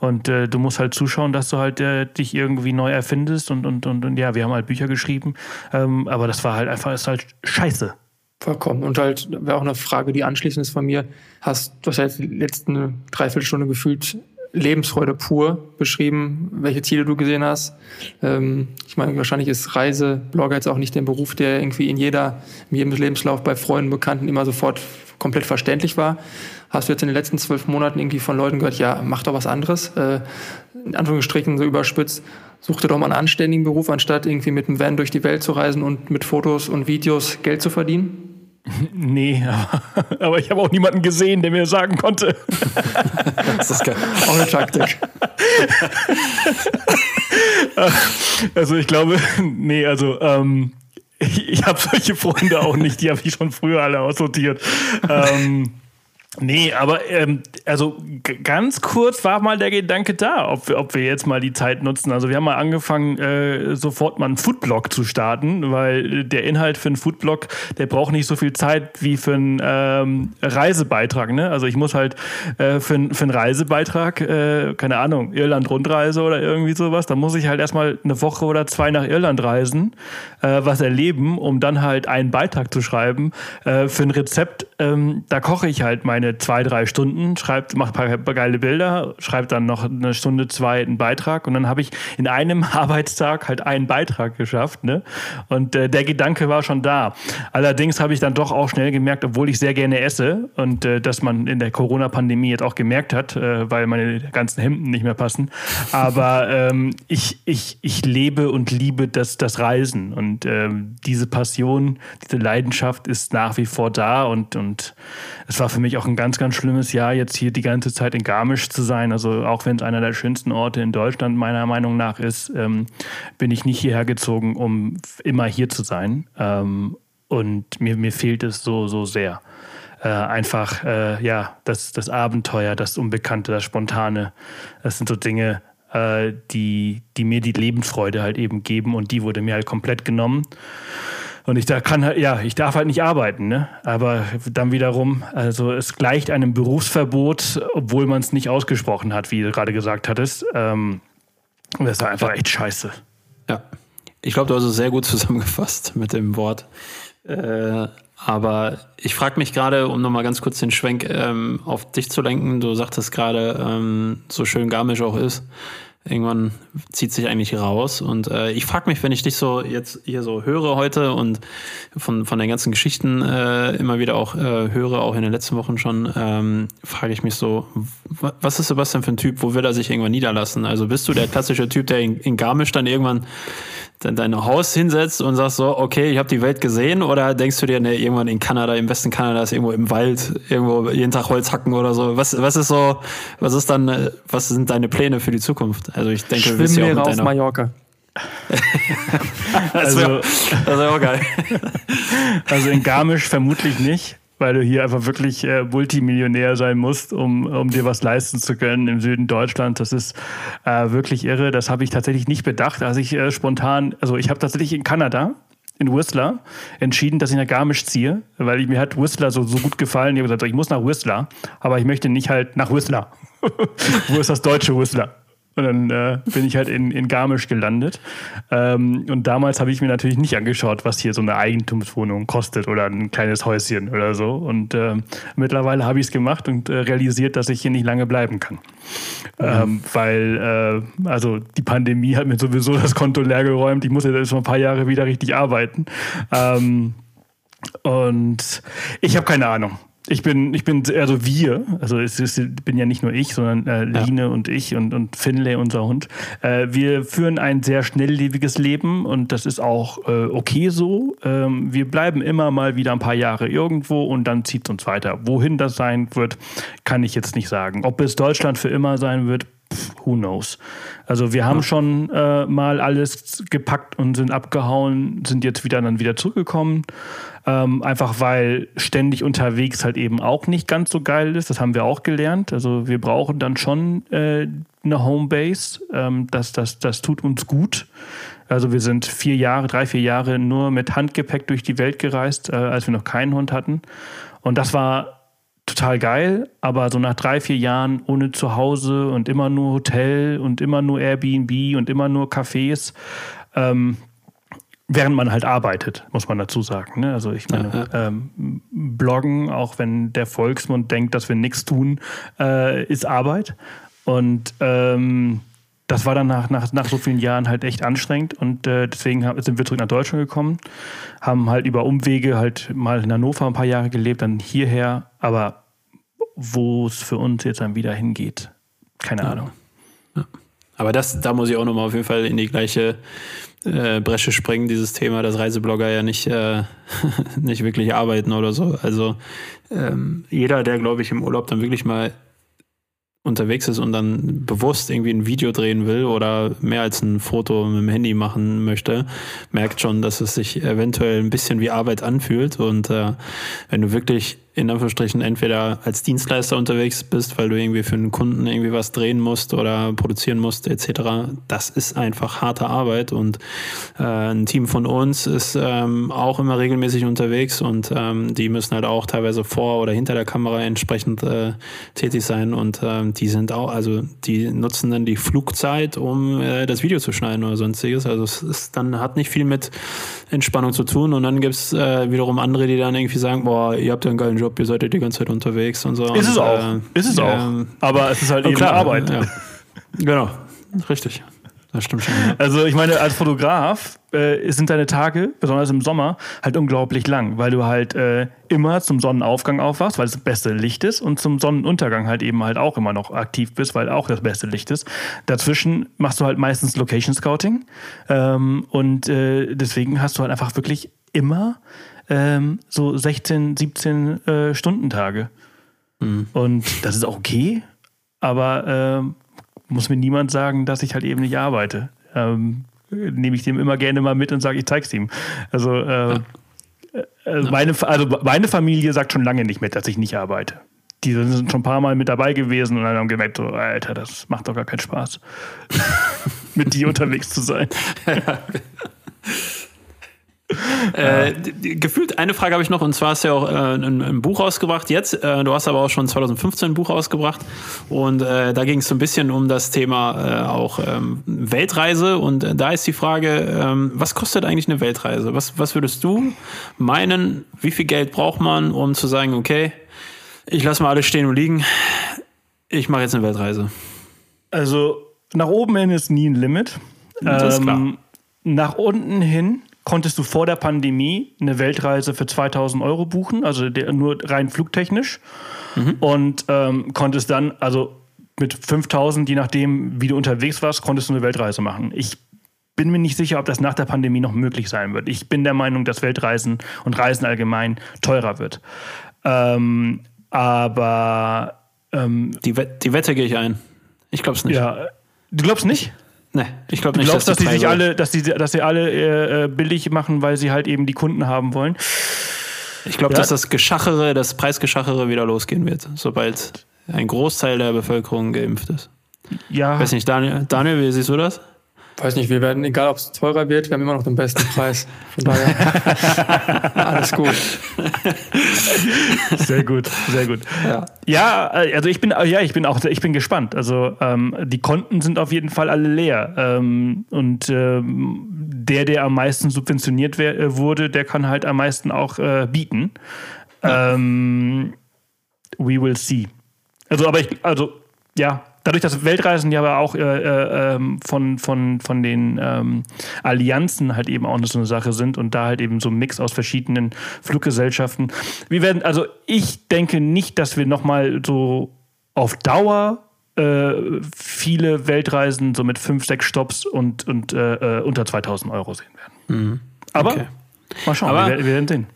Und äh, du musst halt zuschauen, dass du halt äh, dich irgendwie neu erfindest. Und, und, und, und ja, wir haben halt Bücher geschrieben. Ähm, aber das war halt einfach, ist halt scheiße. Vollkommen. Und halt wäre auch eine Frage, die anschließend ist von mir. Hast, du hast ja jetzt die letzten Dreiviertelstunde gefühlt Lebensfreude pur beschrieben, welche Ziele du gesehen hast. Ähm, ich meine, wahrscheinlich ist Reiseblogger jetzt auch nicht der Beruf, der irgendwie in jeder, in jedem Lebenslauf bei Freunden, Bekannten immer sofort komplett verständlich war. Hast du jetzt in den letzten zwölf Monaten irgendwie von Leuten gehört, ja, mach doch was anderes, äh, in Anführungsstrichen so überspitzt, such dir doch mal einen anständigen Beruf, anstatt irgendwie mit einem Van durch die Welt zu reisen und mit Fotos und Videos Geld zu verdienen? (laughs) Nee, aber, aber ich habe auch niemanden gesehen, der mir sagen konnte. (laughs) das ist geil. (laughs) Auch eine Taktik. also ich glaube, nee, also ähm, ich, ich habe solche Freunde auch nicht, die habe ich schon früher alle aussortiert. ähm, Nee, aber ähm, also ganz kurz war mal der Gedanke da, ob wir, ob wir jetzt mal die Zeit nutzen. Also wir haben mal angefangen, äh, sofort mal einen Foodblog zu starten, weil der Inhalt für einen Foodblog, der braucht nicht so viel Zeit wie für einen ähm, Reisebeitrag. Ne? Also ich muss halt äh, für, für einen Reisebeitrag, äh, keine Ahnung, Irland-Rundreise oder irgendwie sowas, da muss ich halt erstmal eine Woche oder zwei nach Irland reisen, äh, was erleben, um dann halt einen Beitrag zu schreiben. Äh, für ein Rezept, ähm, da koche ich halt meine meine zwei, drei Stunden, schreibt, macht ein paar geile Bilder, schreibt dann noch eine Stunde, zwei einen Beitrag und dann habe ich in einem (laughs) Arbeitstag halt einen Beitrag geschafft. Ne? Und äh, der Gedanke war schon da. Allerdings habe ich dann doch auch schnell gemerkt, obwohl ich sehr gerne esse und äh, dass man in der Corona-Pandemie jetzt auch gemerkt hat, äh, weil meine ganzen Hemden nicht mehr passen. Aber (laughs) ähm, ich, ich, ich lebe und liebe das, das Reisen und ähm, diese Passion, diese Leidenschaft ist nach wie vor da und, und es war für mich auch ein ganz, ganz schlimmes Jahr, jetzt hier die ganze Zeit in Garmisch zu sein. Also auch wenn es einer der schönsten Orte in Deutschland meiner Meinung nach ist, ähm, bin ich nicht hierher gezogen, um immer hier zu sein. Ähm, und mir, mir fehlt es so, so sehr. Äh, einfach, äh, ja, das, das Abenteuer, das Unbekannte, das Spontane, das sind so Dinge, äh, die, die mir die Lebensfreude halt eben geben und die wurde mir halt komplett genommen. Und ich da kann halt, ja, ich darf halt nicht arbeiten, ne? Aber dann wiederum, also es gleicht einem Berufsverbot, obwohl man es nicht ausgesprochen hat, wie du gerade gesagt hattest. Ähm, das ist einfach echt scheiße. Ja. Ich glaube, du hast es sehr gut (laughs) zusammengefasst mit dem Wort. Äh, aber ich frage mich gerade, um nochmal ganz kurz den Schwenk ähm, auf dich zu lenken, du sagtest gerade, ähm, so schön Garmisch auch ist, Irgendwann zieht sich eigentlich raus. Und äh, ich frage mich, wenn ich dich so jetzt hier so höre heute und von, von den ganzen Geschichten äh, immer wieder auch äh, höre, auch in den letzten Wochen schon, ähm, frage ich mich so, was ist Sebastian für ein Typ? Wo will er sich irgendwann niederlassen? Also bist du der klassische Typ, der in, in Garmisch dann irgendwann dein Haus hinsetzt und sagst so, okay, ich habe die Welt gesehen? Oder denkst du dir, ne, irgendwann in Kanada, im Westen Kanadas, irgendwo im Wald, irgendwo jeden Tag Holz hacken oder so? Was, was ist so, was ist dann, was sind deine Pläne für die Zukunft? Also ich denke, du bist ja auch mit auf Mallorca. (laughs) das wäre also, wär auch geil. (laughs) Also in Garmisch vermutlich nicht weil du hier einfach wirklich äh, Multimillionär sein musst, um, um dir was leisten zu können im Süden Deutschlands. Das ist äh, wirklich irre. Das habe ich tatsächlich nicht bedacht, als ich äh, spontan, also ich habe tatsächlich in Kanada, in Whistler, entschieden, dass ich nach Garmisch ziehe, weil ich, mir hat Whistler so, so gut gefallen. Ich habe gesagt, ich muss nach Whistler, aber ich möchte nicht halt nach Whistler. (laughs) Wo ist das deutsche Whistler? Und dann äh, bin ich halt in, in Garmisch gelandet. Ähm, und damals habe ich mir natürlich nicht angeschaut, was hier so eine Eigentumswohnung kostet oder ein kleines Häuschen oder so. Und äh, mittlerweile habe ich es gemacht und äh, realisiert, dass ich hier nicht lange bleiben kann. Ja. Ähm, weil, äh, also die Pandemie hat mir sowieso das Konto leer geräumt. Ich muss jetzt schon ein paar Jahre wieder richtig arbeiten. Ähm, und ich habe keine Ahnung. Ich bin, ich bin, also wir, also es ist, bin ja nicht nur ich, sondern äh, Line ja. und ich und, und Finlay, unser Hund. Äh, wir führen ein sehr schnelllebiges Leben und das ist auch äh, okay so. Ähm, wir bleiben immer mal wieder ein paar Jahre irgendwo und dann zieht es uns weiter. Wohin das sein wird, kann ich jetzt nicht sagen. Ob es Deutschland für immer sein wird, who knows. Also wir haben schon äh, mal alles gepackt und sind abgehauen, sind jetzt wieder dann wieder zurückgekommen. Ähm, einfach weil ständig unterwegs halt eben auch nicht ganz so geil ist. Das haben wir auch gelernt. Also wir brauchen dann schon äh, eine Homebase. Ähm, das, das, das tut uns gut. Also wir sind vier Jahre, drei, vier Jahre nur mit Handgepäck durch die Welt gereist, äh, als wir noch keinen Hund hatten. Und das war total geil, aber so nach drei, vier Jahren ohne Zuhause und immer nur Hotel und immer nur Airbnb und immer nur Cafés, ähm, während man halt arbeitet, muss man dazu sagen. Ne? Also ich meine, ja, ja. Ähm, Bloggen, auch wenn der Volksmund denkt, dass wir nichts tun, äh, ist Arbeit. Und ähm, das war dann nach, nach, nach so vielen Jahren halt echt anstrengend und äh, deswegen sind wir zurück nach Deutschland gekommen, haben halt über Umwege halt mal in Hannover ein paar Jahre gelebt, dann hierher, aber wo es für uns jetzt dann wieder hingeht, keine ja. Ahnung. Aber das, da muss ich auch nochmal auf jeden Fall in die gleiche äh, Bresche springen, dieses Thema, dass Reiseblogger ja nicht, äh, (laughs) nicht wirklich arbeiten oder so. Also ähm, jeder, der, glaube ich, im Urlaub dann wirklich mal unterwegs ist und dann bewusst irgendwie ein Video drehen will oder mehr als ein Foto mit dem Handy machen möchte, merkt schon, dass es sich eventuell ein bisschen wie Arbeit anfühlt. Und äh, wenn du wirklich in Anführungsstrichen entweder als Dienstleister unterwegs bist, weil du irgendwie für einen Kunden irgendwie was drehen musst oder produzieren musst etc. Das ist einfach harte Arbeit und äh, ein Team von uns ist ähm, auch immer regelmäßig unterwegs und ähm, die müssen halt auch teilweise vor oder hinter der Kamera entsprechend äh, tätig sein und ähm, die sind auch, also die nutzen dann die Flugzeit, um äh, das Video zu schneiden oder sonstiges. Also es ist dann hat nicht viel mit Entspannung zu tun und dann gibt's äh, wiederum andere, die dann irgendwie sagen, boah, ihr habt ja einen geilen Job Job, ihr seid ja die ganze Zeit unterwegs und so. Ist und, es auch. Äh, ist es auch. Aber es ist halt eben klar, Arbeit. Ja. Genau, richtig. Das stimmt schon. Ja. Also ich meine, als Fotograf äh, sind deine Tage, besonders im Sommer, halt unglaublich lang, weil du halt äh, immer zum Sonnenaufgang aufwachst, weil es das beste Licht ist und zum Sonnenuntergang halt eben halt auch immer noch aktiv bist, weil auch das beste Licht ist. Dazwischen machst du halt meistens Location Scouting ähm, und äh, deswegen hast du halt einfach wirklich immer ähm, so 16, 17 äh, Stundentage. Mhm. Und das ist auch okay, aber äh, muss mir niemand sagen, dass ich halt eben nicht arbeite. Ähm, Nehme ich dem immer gerne mal mit und sage, ich zeig's ihm. Also, äh, ja. äh, meine, also meine Familie sagt schon lange nicht mit, dass ich nicht arbeite. Die sind schon ein paar Mal mit dabei gewesen und dann haben gemerkt, so, Alter, das macht doch gar keinen Spaß, (laughs) mit dir unterwegs zu sein. (laughs) Äh, gefühlt eine Frage habe ich noch, und zwar hast du ja auch äh, ein, ein, Buch rausgebracht jetzt. Äh, du hast aber auch schon 2015 ein Buch rausgebracht. Und äh, da ging es so ein bisschen um das Thema äh, auch ähm, Weltreise. Und äh, da ist die Frage, ähm, was kostet eigentlich eine Weltreise? Was, was würdest du meinen, wie viel Geld braucht man, um zu sagen, okay, ich lasse mal alles stehen und liegen, ich mache jetzt eine Weltreise? Also nach oben hin ist nie ein Limit. Das ist klar. Ähm, nach unten hin konntest du vor der Pandemie eine Weltreise für 2000 Euro buchen, also der, nur rein flugtechnisch. Und ähm, konntest dann, also mit 5000, je nachdem, wie du unterwegs warst, konntest du eine Weltreise machen. Ich bin mir nicht sicher, ob das nach der Pandemie noch möglich sein wird. Ich bin der Meinung, dass Weltreisen und Reisen allgemein teurer wird. Ähm, aber ähm, Die, Wett, die Wette gehe ich ein. Ich glaube es nicht. ja, du glaubst nicht? Nee, ich glaube Du nicht, glaubst, dass, die sich alle, dass die, dass sie alle äh, äh, billig machen, weil sie halt eben die Kunden haben wollen. Ich glaube, Ja. dass das Geschachere, das Preisgeschachere wieder losgehen wird, sobald ein Großteil der Bevölkerung geimpft ist. Ja, Weiß nicht, Daniel, Daniel, wie siehst du das? Weiß nicht, wir werden, egal ob es teurer wird, wir haben immer noch den besten Preis. Von daher, (laughs) alles gut. sehr gut, sehr gut. Ja. Ja, äh, also ich bin, äh, ja, ich bin auch, ich bin gespannt. Also ähm, die Konten sind auf jeden Fall alle leer. Ähm, und ähm, der, der am meisten subventioniert äh, wurde, der kann halt am meisten auch äh, bieten. Ähm, we will see. Also, aber ich, also, ja, dadurch, dass Weltreisen ja aber auch äh, äh, ähm, von, von, von den ähm, Allianzen halt eben auch so eine Sache sind und da halt eben so ein Mix aus verschiedenen Fluggesellschaften. Wir werden, also ich denke nicht, dass wir nochmal so auf Dauer äh, viele Weltreisen so mit fünf, sechs Stops und, und äh, äh, unter 2000 Euro sehen werden. Aber Okay. mal schauen, Aber- wir, wir werden sehen.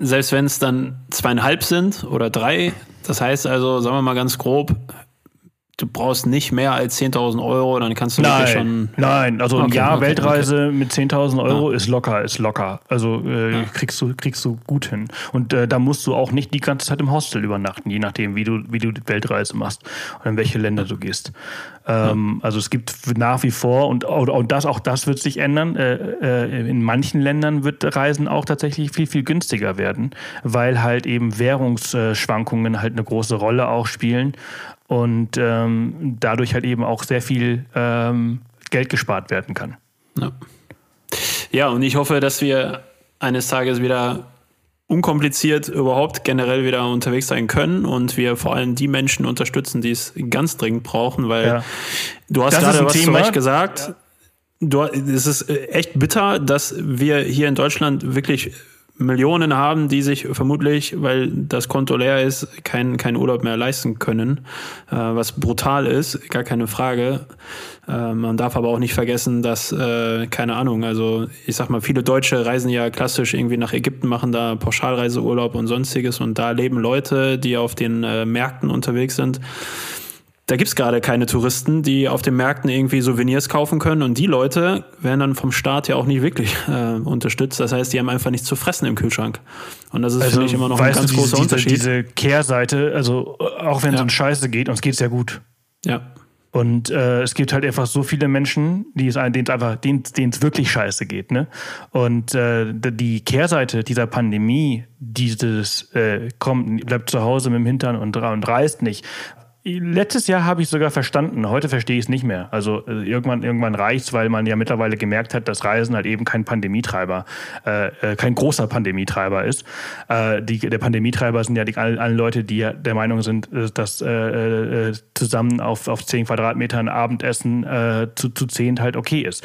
Selbst wenn es dann zweieinhalb sind oder drei, das heißt also, sagen wir mal ganz grob, du brauchst nicht mehr als 10.000 Euro, dann kannst du wirklich schon. nein, also ein Okay, Jahr okay, Weltreise mit 10.000 Euro ist locker, ist locker. Also äh, kriegst, du, kriegst du gut hin. Und äh, da musst du auch nicht die ganze Zeit im Hostel übernachten, je nachdem, wie du, wie du die Weltreise machst und in welche Länder du gehst. Ähm, Also es gibt nach wie vor, und, und und das, auch das wird sich ändern, äh, äh, in manchen Ländern wird Reisen auch tatsächlich viel, viel günstiger werden, weil halt eben Währungsschwankungen halt eine große Rolle auch spielen und ähm, dadurch halt eben auch sehr viel ähm, Geld gespart werden kann. Ja. ja, und ich hoffe, dass wir eines Tages wieder unkompliziert überhaupt generell wieder unterwegs sein können und wir vor allem die Menschen unterstützen, die es ganz dringend brauchen, weil Ja. du hast Das gerade was Thema. zu Recht gesagt. Du, es ist äh, echt bitter, dass wir hier in Deutschland wirklich Millionen haben, die sich vermutlich, weil das Konto leer ist, keinen keinen Urlaub mehr leisten können, äh, was brutal ist, gar keine Frage. Äh, man darf aber auch nicht vergessen, dass, äh, keine Ahnung, also ich sag mal, viele Deutsche reisen ja klassisch irgendwie nach Ägypten, machen da Pauschalreiseurlaub und sonstiges und da leben Leute, die auf den äh, Märkten unterwegs sind. Da gibt's gerade keine Touristen, die auf den Märkten irgendwie Souvenirs kaufen können. Und die Leute werden dann vom Staat ja auch nicht wirklich äh, unterstützt. Das heißt, die haben einfach nichts zu fressen im Kühlschrank. Und das ist, finde ich, immer noch ein ganz du, diese, großer Unterschied. Diese, diese Kehrseite, also auch wenn es Ja. um Scheiße geht, uns geht's ja gut. ja. Und äh, es gibt halt einfach so viele Menschen, die es denen es einfach, denen es wirklich scheiße geht, ne? Und äh, die Kehrseite dieser Pandemie, dieses äh, kommt, bleibt zu Hause mit dem Hintern und, und reist nicht. Letztes Jahr habe ich sogar verstanden, heute verstehe ich es nicht mehr. Also äh, irgendwann, irgendwann reicht's, weil man ja mittlerweile gemerkt hat, dass Reisen halt eben kein Pandemietreiber, äh, äh, kein großer Pandemietreiber ist. Äh, die, der Pandemietreiber sind ja die, alle, alle Leute, die der Meinung sind, äh, dass äh, zusammen auf, auf 10 Quadratmetern Abendessen zu, zu zehn halt okay ist.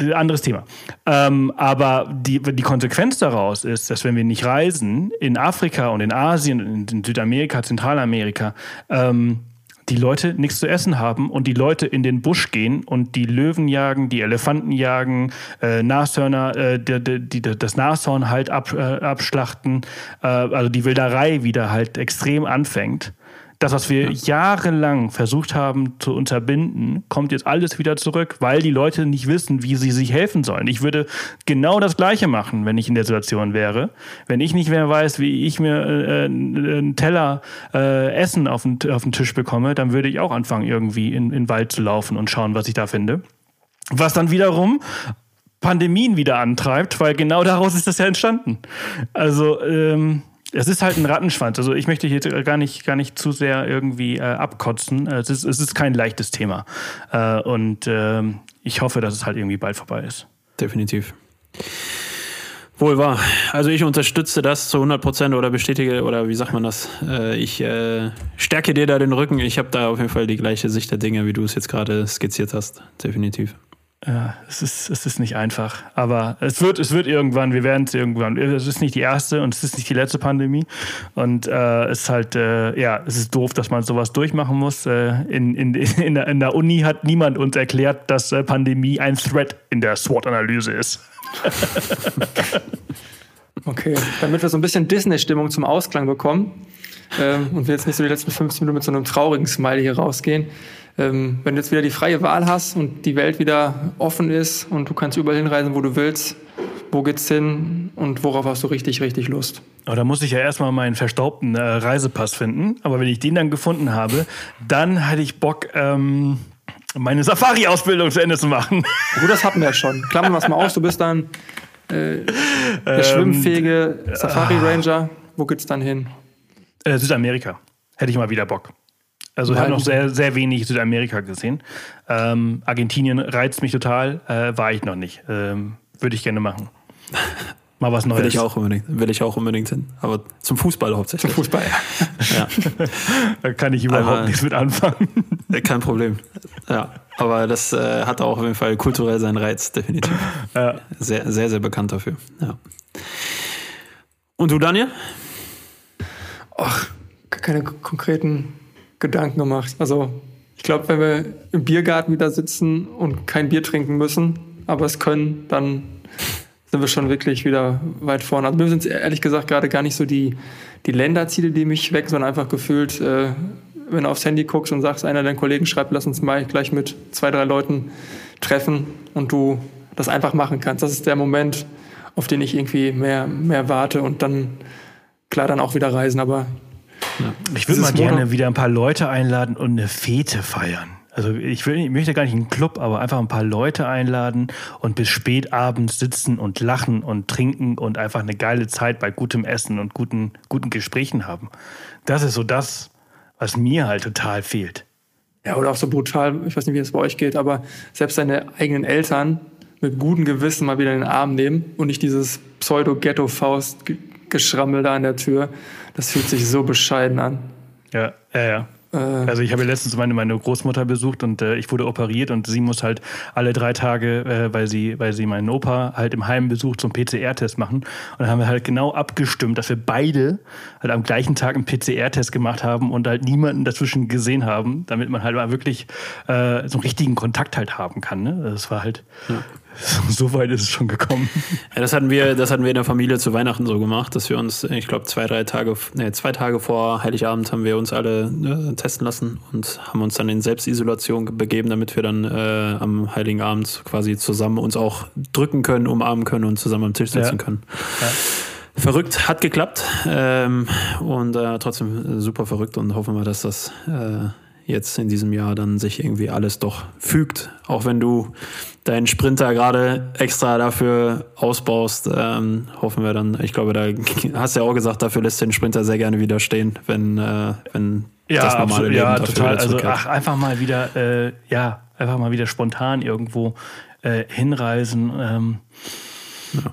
Äh, anderes Thema. Ähm, aber die, die Konsequenz daraus ist, dass wenn wir nicht reisen, in Afrika und in Asien, und in Südamerika, Zentralamerika, ähm, die Leute nichts zu essen haben und die Leute in den Busch gehen und die Löwen jagen, die Elefanten jagen, äh, Nashörner, äh, die, die, die, das Nashorn halt ab, äh, abschlachten, äh, also die Wilderei wieder halt extrem anfängt. Das, was wir jahrelang versucht haben zu unterbinden, kommt jetzt alles wieder zurück, weil die Leute nicht wissen, wie sie sich helfen sollen. Ich würde genau das Gleiche machen, wenn ich in der Situation wäre. Wenn ich nicht mehr weiß, wie ich mir äh, einen Teller äh, Essen auf den, auf den Tisch bekomme, dann würde ich auch anfangen, irgendwie in, in den Wald zu laufen und schauen, was ich da finde. Was dann wiederum Pandemien wieder antreibt, weil genau daraus ist das ja entstanden. Also ähm, es ist halt ein Rattenschwanz. Also ich möchte hier gar nicht, gar nicht zu sehr irgendwie äh, abkotzen. Es ist, es ist kein leichtes Thema. Äh, und ähm, ich hoffe, dass es halt irgendwie bald vorbei ist. Definitiv. Wohl wahr. Also ich unterstütze das zu 100 Prozent oder bestätige, oder wie sagt man das? Äh, ich äh, stärke dir da den Rücken. Ich habe da auf jeden Fall die gleiche Sicht der Dinge, wie du es jetzt gerade skizziert hast. Definitiv. Ja, es ist, es ist nicht einfach. Aber es wird, es wird irgendwann, wir werden es irgendwann. Es ist nicht die erste und es ist nicht die letzte Pandemie. Und äh, es ist halt, äh, ja, es ist doof, dass man sowas durchmachen muss. Äh, in, in, in, der, in der Uni hat niemand uns erklärt, dass äh, Pandemie ein Threat in der SWOT-Analyse ist. (laughs) okay, damit wir so ein bisschen Disney-Stimmung zum Ausklang bekommen ähm, und wir jetzt nicht so die letzten 15 Minuten mit so einem traurigen Smiley hier rausgehen, wenn du jetzt wieder die freie Wahl hast und die Welt wieder offen ist und du kannst überall hinreisen, wo du willst, wo geht's hin und worauf hast du richtig, richtig Lust? Aber da muss ich ja erstmal meinen verstaubten äh, Reisepass finden. Aber wenn ich den dann gefunden habe, dann hätte ich Bock, ähm, meine Safari-Ausbildung zu Ende zu machen. (laughs) Gut, das hatten wir ja schon. Klammern wir es mal aus, du bist dann äh, der ähm, schwimmfähige Safari-Ranger. Wo geht's dann hin? Äh, Südamerika. Hätte ich mal wieder Bock. Also ich habe noch sehr, sehr wenig Südamerika gesehen. Ähm, Argentinien reizt mich total, äh, war ich noch nicht. Ähm, Würde ich gerne machen. (laughs) Mal was Neues. Will ich auch unbedingt, will ich auch unbedingt hin. Aber zum Fußball hauptsächlich. Zum Fußball, ja. (laughs) (laughs) da kann ich überhaupt aber, nichts mit anfangen. Kein Problem. Ja. Aber das äh, hat auch auf jeden Fall kulturell seinen Reiz, definitiv. Ja. Sehr, sehr, sehr bekannt dafür. Ja. Und du, Daniel? Ach, keine konkreten Gedanken gemacht. Also ich glaube, wenn wir im Biergarten wieder sitzen und kein Bier trinken müssen, aber es können, dann sind wir schon wirklich wieder weit vorne. Also mir sind es ehrlich gesagt gerade gar nicht so die, die Länderziele, die mich weg, sondern einfach gefühlt, äh, wenn du aufs Handy guckst und sagst, einer deiner Kollegen schreibt, lass uns mal gleich mit zwei, drei Leuten treffen und du das einfach machen kannst. Das ist der Moment, auf den ich irgendwie mehr, mehr warte und dann klar dann auch wieder reisen, aber ja. Ich würde mal gerne wieder ein paar Leute einladen und eine Fete feiern. Also ich, will, ich möchte gar nicht einen Club, aber einfach ein paar Leute einladen und bis spät abends sitzen und lachen und trinken und einfach eine geile Zeit bei gutem Essen und guten, guten Gesprächen haben. Das ist so das, was mir halt total fehlt. Ja, oder auch so brutal, ich weiß nicht, wie es bei euch geht, aber selbst deine eigenen Eltern mit gutem Gewissen mal wieder in den Arm nehmen und nicht dieses Pseudo-Ghetto-Faust-Geschrammel da an der Tür. Das fühlt sich so bescheiden an. Ja, ja, ja. Äh. Also ich habe letztens meine, meine Großmutter besucht und äh, ich wurde operiert und sie muss halt alle drei Tage, äh, weil sie, weil sie meinen Opa halt im Heim besucht, so einen PCR-Test machen. Und dann haben wir halt genau abgestimmt, dass wir beide halt am gleichen Tag einen PCR-Test gemacht haben und halt niemanden dazwischen gesehen haben, damit man halt mal wirklich äh, so einen richtigen Kontakt halt haben kann. Ne? Das war halt ja. So weit ist es schon gekommen. Ja, das hatten wir, das hatten wir in der Familie zu Weihnachten so gemacht, dass wir uns, ich glaube, zwei, drei Tage, nee, zwei Tage vor Heiligabend haben wir uns alle äh, testen lassen und haben uns dann in Selbstisolation begeben, damit wir dann äh, am Heiligen Abend quasi zusammen uns auch drücken können, umarmen können und zusammen am Tisch sitzen ja. können. Ja. Verrückt, hat geklappt ähm, und äh, trotzdem super verrückt und hoffen wir, dass das äh, jetzt in diesem Jahr dann sich irgendwie alles doch fügt. Auch wenn du deinen Sprinter gerade extra dafür ausbaust, ähm, hoffen wir dann, ich glaube, da (laughs) hast du ja auch gesagt, dafür lässt den Sprinter sehr gerne wieder stehen, wenn, äh, wenn ja, das normale absolut, Leben ja, total. Also ach, einfach mal wieder, äh, ja, einfach mal wieder spontan irgendwo äh, hinreisen. Ähm,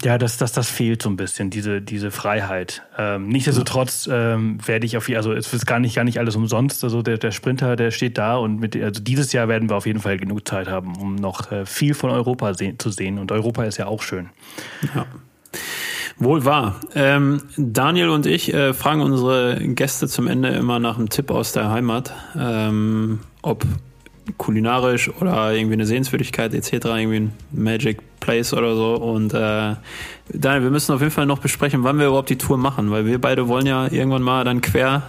ja, das, das, das fehlt so ein bisschen, diese, diese Freiheit. Ähm, nichtsdestotrotz ähm, werde ich auf also es ist gar nicht, gar nicht alles umsonst. Also der, der Sprinter, der steht da und mit, also dieses Jahr werden wir auf jeden Fall genug Zeit haben, um noch äh, viel von Europa sehen, zu sehen. Und Europa ist ja auch schön. Ja. Wohl wahr. Ähm, Daniel und ich äh, fragen unsere Gäste zum Ende immer nach einem Tipp aus der Heimat, ähm, ob kulinarisch oder irgendwie eine Sehenswürdigkeit etc., irgendwie ein Magic Place oder so. Und äh, Daniel, wir müssen auf jeden Fall noch besprechen, wann wir überhaupt die Tour machen, weil wir beide wollen ja irgendwann mal dann quer.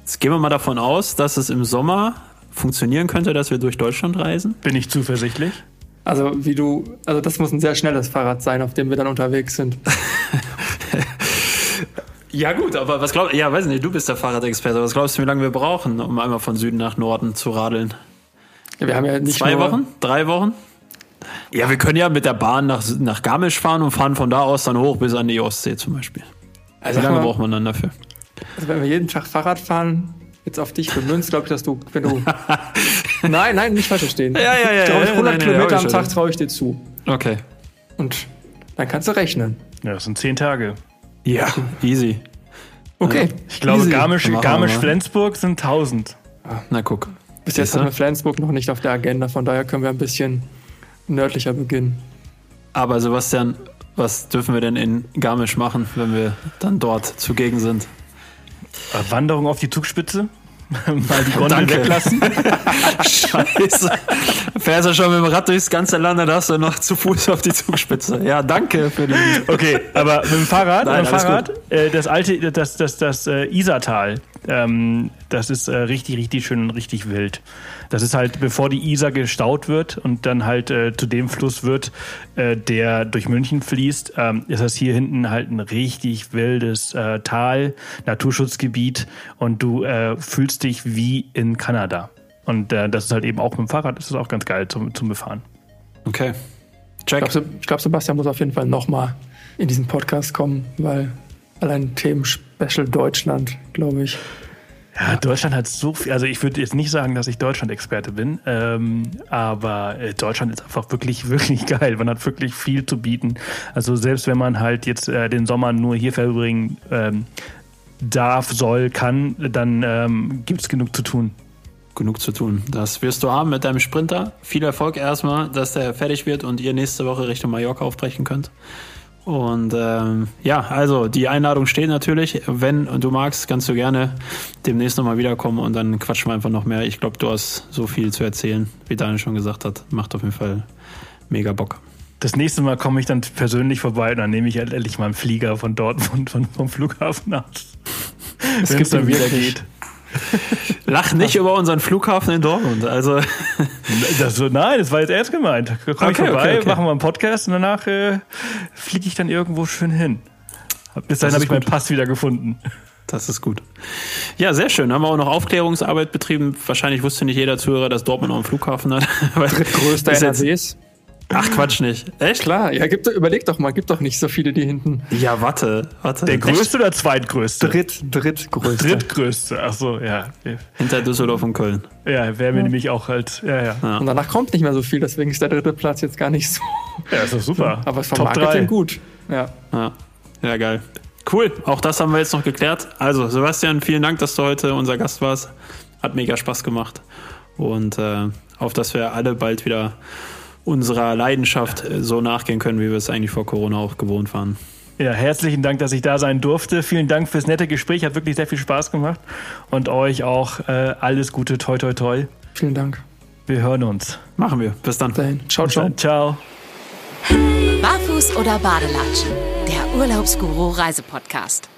Jetzt gehen wir mal davon aus, dass es im Sommer funktionieren könnte, dass wir durch Deutschland reisen. Bin ich zuversichtlich? Also wie du, also das muss ein sehr schnelles Fahrrad sein, auf dem wir dann unterwegs sind. (laughs) Ja gut, aber was glaubst du, ja weiß nicht, du bist der Fahrradexperte, was glaubst du, wie lange wir brauchen, um einmal von Süden nach Norden zu radeln? Ja, wir haben ja nicht Zwei Wochen? Drei Wochen? Ja, wir können ja mit der Bahn nach, nach Garmisch fahren und fahren von da aus dann hoch bis an die Ostsee zum Beispiel. Also Wie lange mal, braucht man dann dafür? Also wenn wir jeden Tag Fahrrad fahren, jetzt auf dich gemünzt, glaube ich, dass du, wenn du. (laughs) nein, nein, nicht falsch verstehen. Ja, ja, ja. Ich glaube, 100 nein, Kilometer nein, am Tag traue ich dir zu. Okay. Und dann kannst du rechnen. Ja, das sind zehn Tage. Ja, easy. Okay. Ich glaube, easy. Garmisch, Garmisch. Flensburg sind 1000. Na guck. Bis jetzt haben wir Flensburg noch nicht auf der Agenda, von daher können wir ein bisschen nördlicher beginnen. Aber Sebastian, was dürfen wir denn in Garmisch machen, wenn wir dann dort zugegen sind? Äh, Wanderung auf die Zugspitze? (laughs) Mal die Gondel Danke. weglassen? (laughs) Scheiße. Fährst du schon mit dem Rad durchs ganze Land, dann hast du noch zu Fuß auf die Zugspitze. Ja, danke für die. Okay, aber mit dem Fahrrad, Nein, mit dem Fahrrad äh, das alte, das, das, das äh, Isartal, ähm, das ist äh, richtig, richtig schön und richtig wild. Das ist halt, bevor die Isar gestaut wird und dann halt äh, zu dem Fluss wird, äh, der durch München fließt, ähm, ist das hier hinten halt ein richtig wildes äh, Tal, Naturschutzgebiet und du äh, fühlst dich wie in Kanada. Und äh, das ist halt eben auch mit dem Fahrrad, das ist auch ganz geil zum, zum Befahren. Okay. Ich Check. glaube, glaub, Sebastian muss auf jeden Fall nochmal in diesen Podcast kommen, weil allein Themen-Special Deutschland, glaube ich. Ja, Deutschland hat so viel. Also ich würde jetzt nicht sagen, dass ich Deutschland-Experte bin, ähm, aber äh, Deutschland ist einfach wirklich, (laughs) wirklich geil. Man hat wirklich viel zu bieten. Also selbst wenn man halt jetzt äh, den Sommer nur hier verbringen ähm, darf, soll, kann, dann ähm, gibt es genug zu tun. Genug zu tun. Das wirst du haben mit deinem Sprinter. Viel Erfolg erstmal, dass der fertig wird und ihr nächste Woche Richtung Mallorca aufbrechen könnt. Und ähm, ja, also die Einladung steht natürlich. Wenn du magst, kannst du gerne demnächst nochmal wiederkommen und dann quatschen wir einfach noch mehr. Ich glaube, du hast so viel zu erzählen, wie Daniel schon gesagt hat. Macht auf jeden Fall mega Bock. Das nächste Mal komme ich dann persönlich vorbei und dann nehme ich endlich mal einen Flieger von dort, von, von, vom Flughafen aus. Wenn es gibt dann wieder geht. (laughs) Lach nicht über unseren Flughafen in Dortmund. Also (laughs) Das, so- nein, das war jetzt ernst gemeint. Da komme ich Okay, vorbei, okay, okay. machen wir einen Podcast und danach äh, fliege ich dann irgendwo schön hin. Bis dahin habe ich meinen. Pass wieder gefunden. Das ist gut. Ja, sehr schön. Haben wir auch noch Aufklärungsarbeit betrieben. Wahrscheinlich wusste nicht jeder Zuhörer, dass Dortmund auch einen Flughafen hat. (laughs) Weil- Größter Ist jetzt- NRWs. Ach, Quatsch nicht. Echt? Klar, ja, gibt, überleg doch mal, gibt doch nicht so viele, die hinten. Ja, warte, warte. Der Echt? größte oder zweitgrößte? Dritt. Drittgrößte. Ach so, ja. Hinter Düsseldorf und Köln. Ja, wäre mir nämlich auch halt. Ja, ja. Und danach kommt nicht mehr so viel, deswegen ist der dritte Platz jetzt gar nicht so. Ja, ist doch super. (laughs) Aber es vom Top Marketing drei. gut. Ja. Ja. ja, geil. Cool, auch das haben wir jetzt noch geklärt. Also, Sebastian, vielen Dank, dass du heute unser Gast warst. Hat mega Spaß gemacht. Und äh, auf dass wir alle bald wieder unserer Leidenschaft äh, so nachgehen können, wie wir es eigentlich vor Corona auch gewohnt waren. Ja, herzlichen Dank, dass ich da sein durfte. Vielen Dank fürs nette Gespräch. Hat wirklich sehr viel Spaß gemacht. Und euch auch äh, alles Gute. Toi, toi, toi. Vielen Dank. Wir hören uns. Machen wir. Bis dann. Bis dahin. Ciao, Bis ciao. dann. Ciao. Barfuß oder Badelatschen? Der Urlaubsguru Reisepodcast.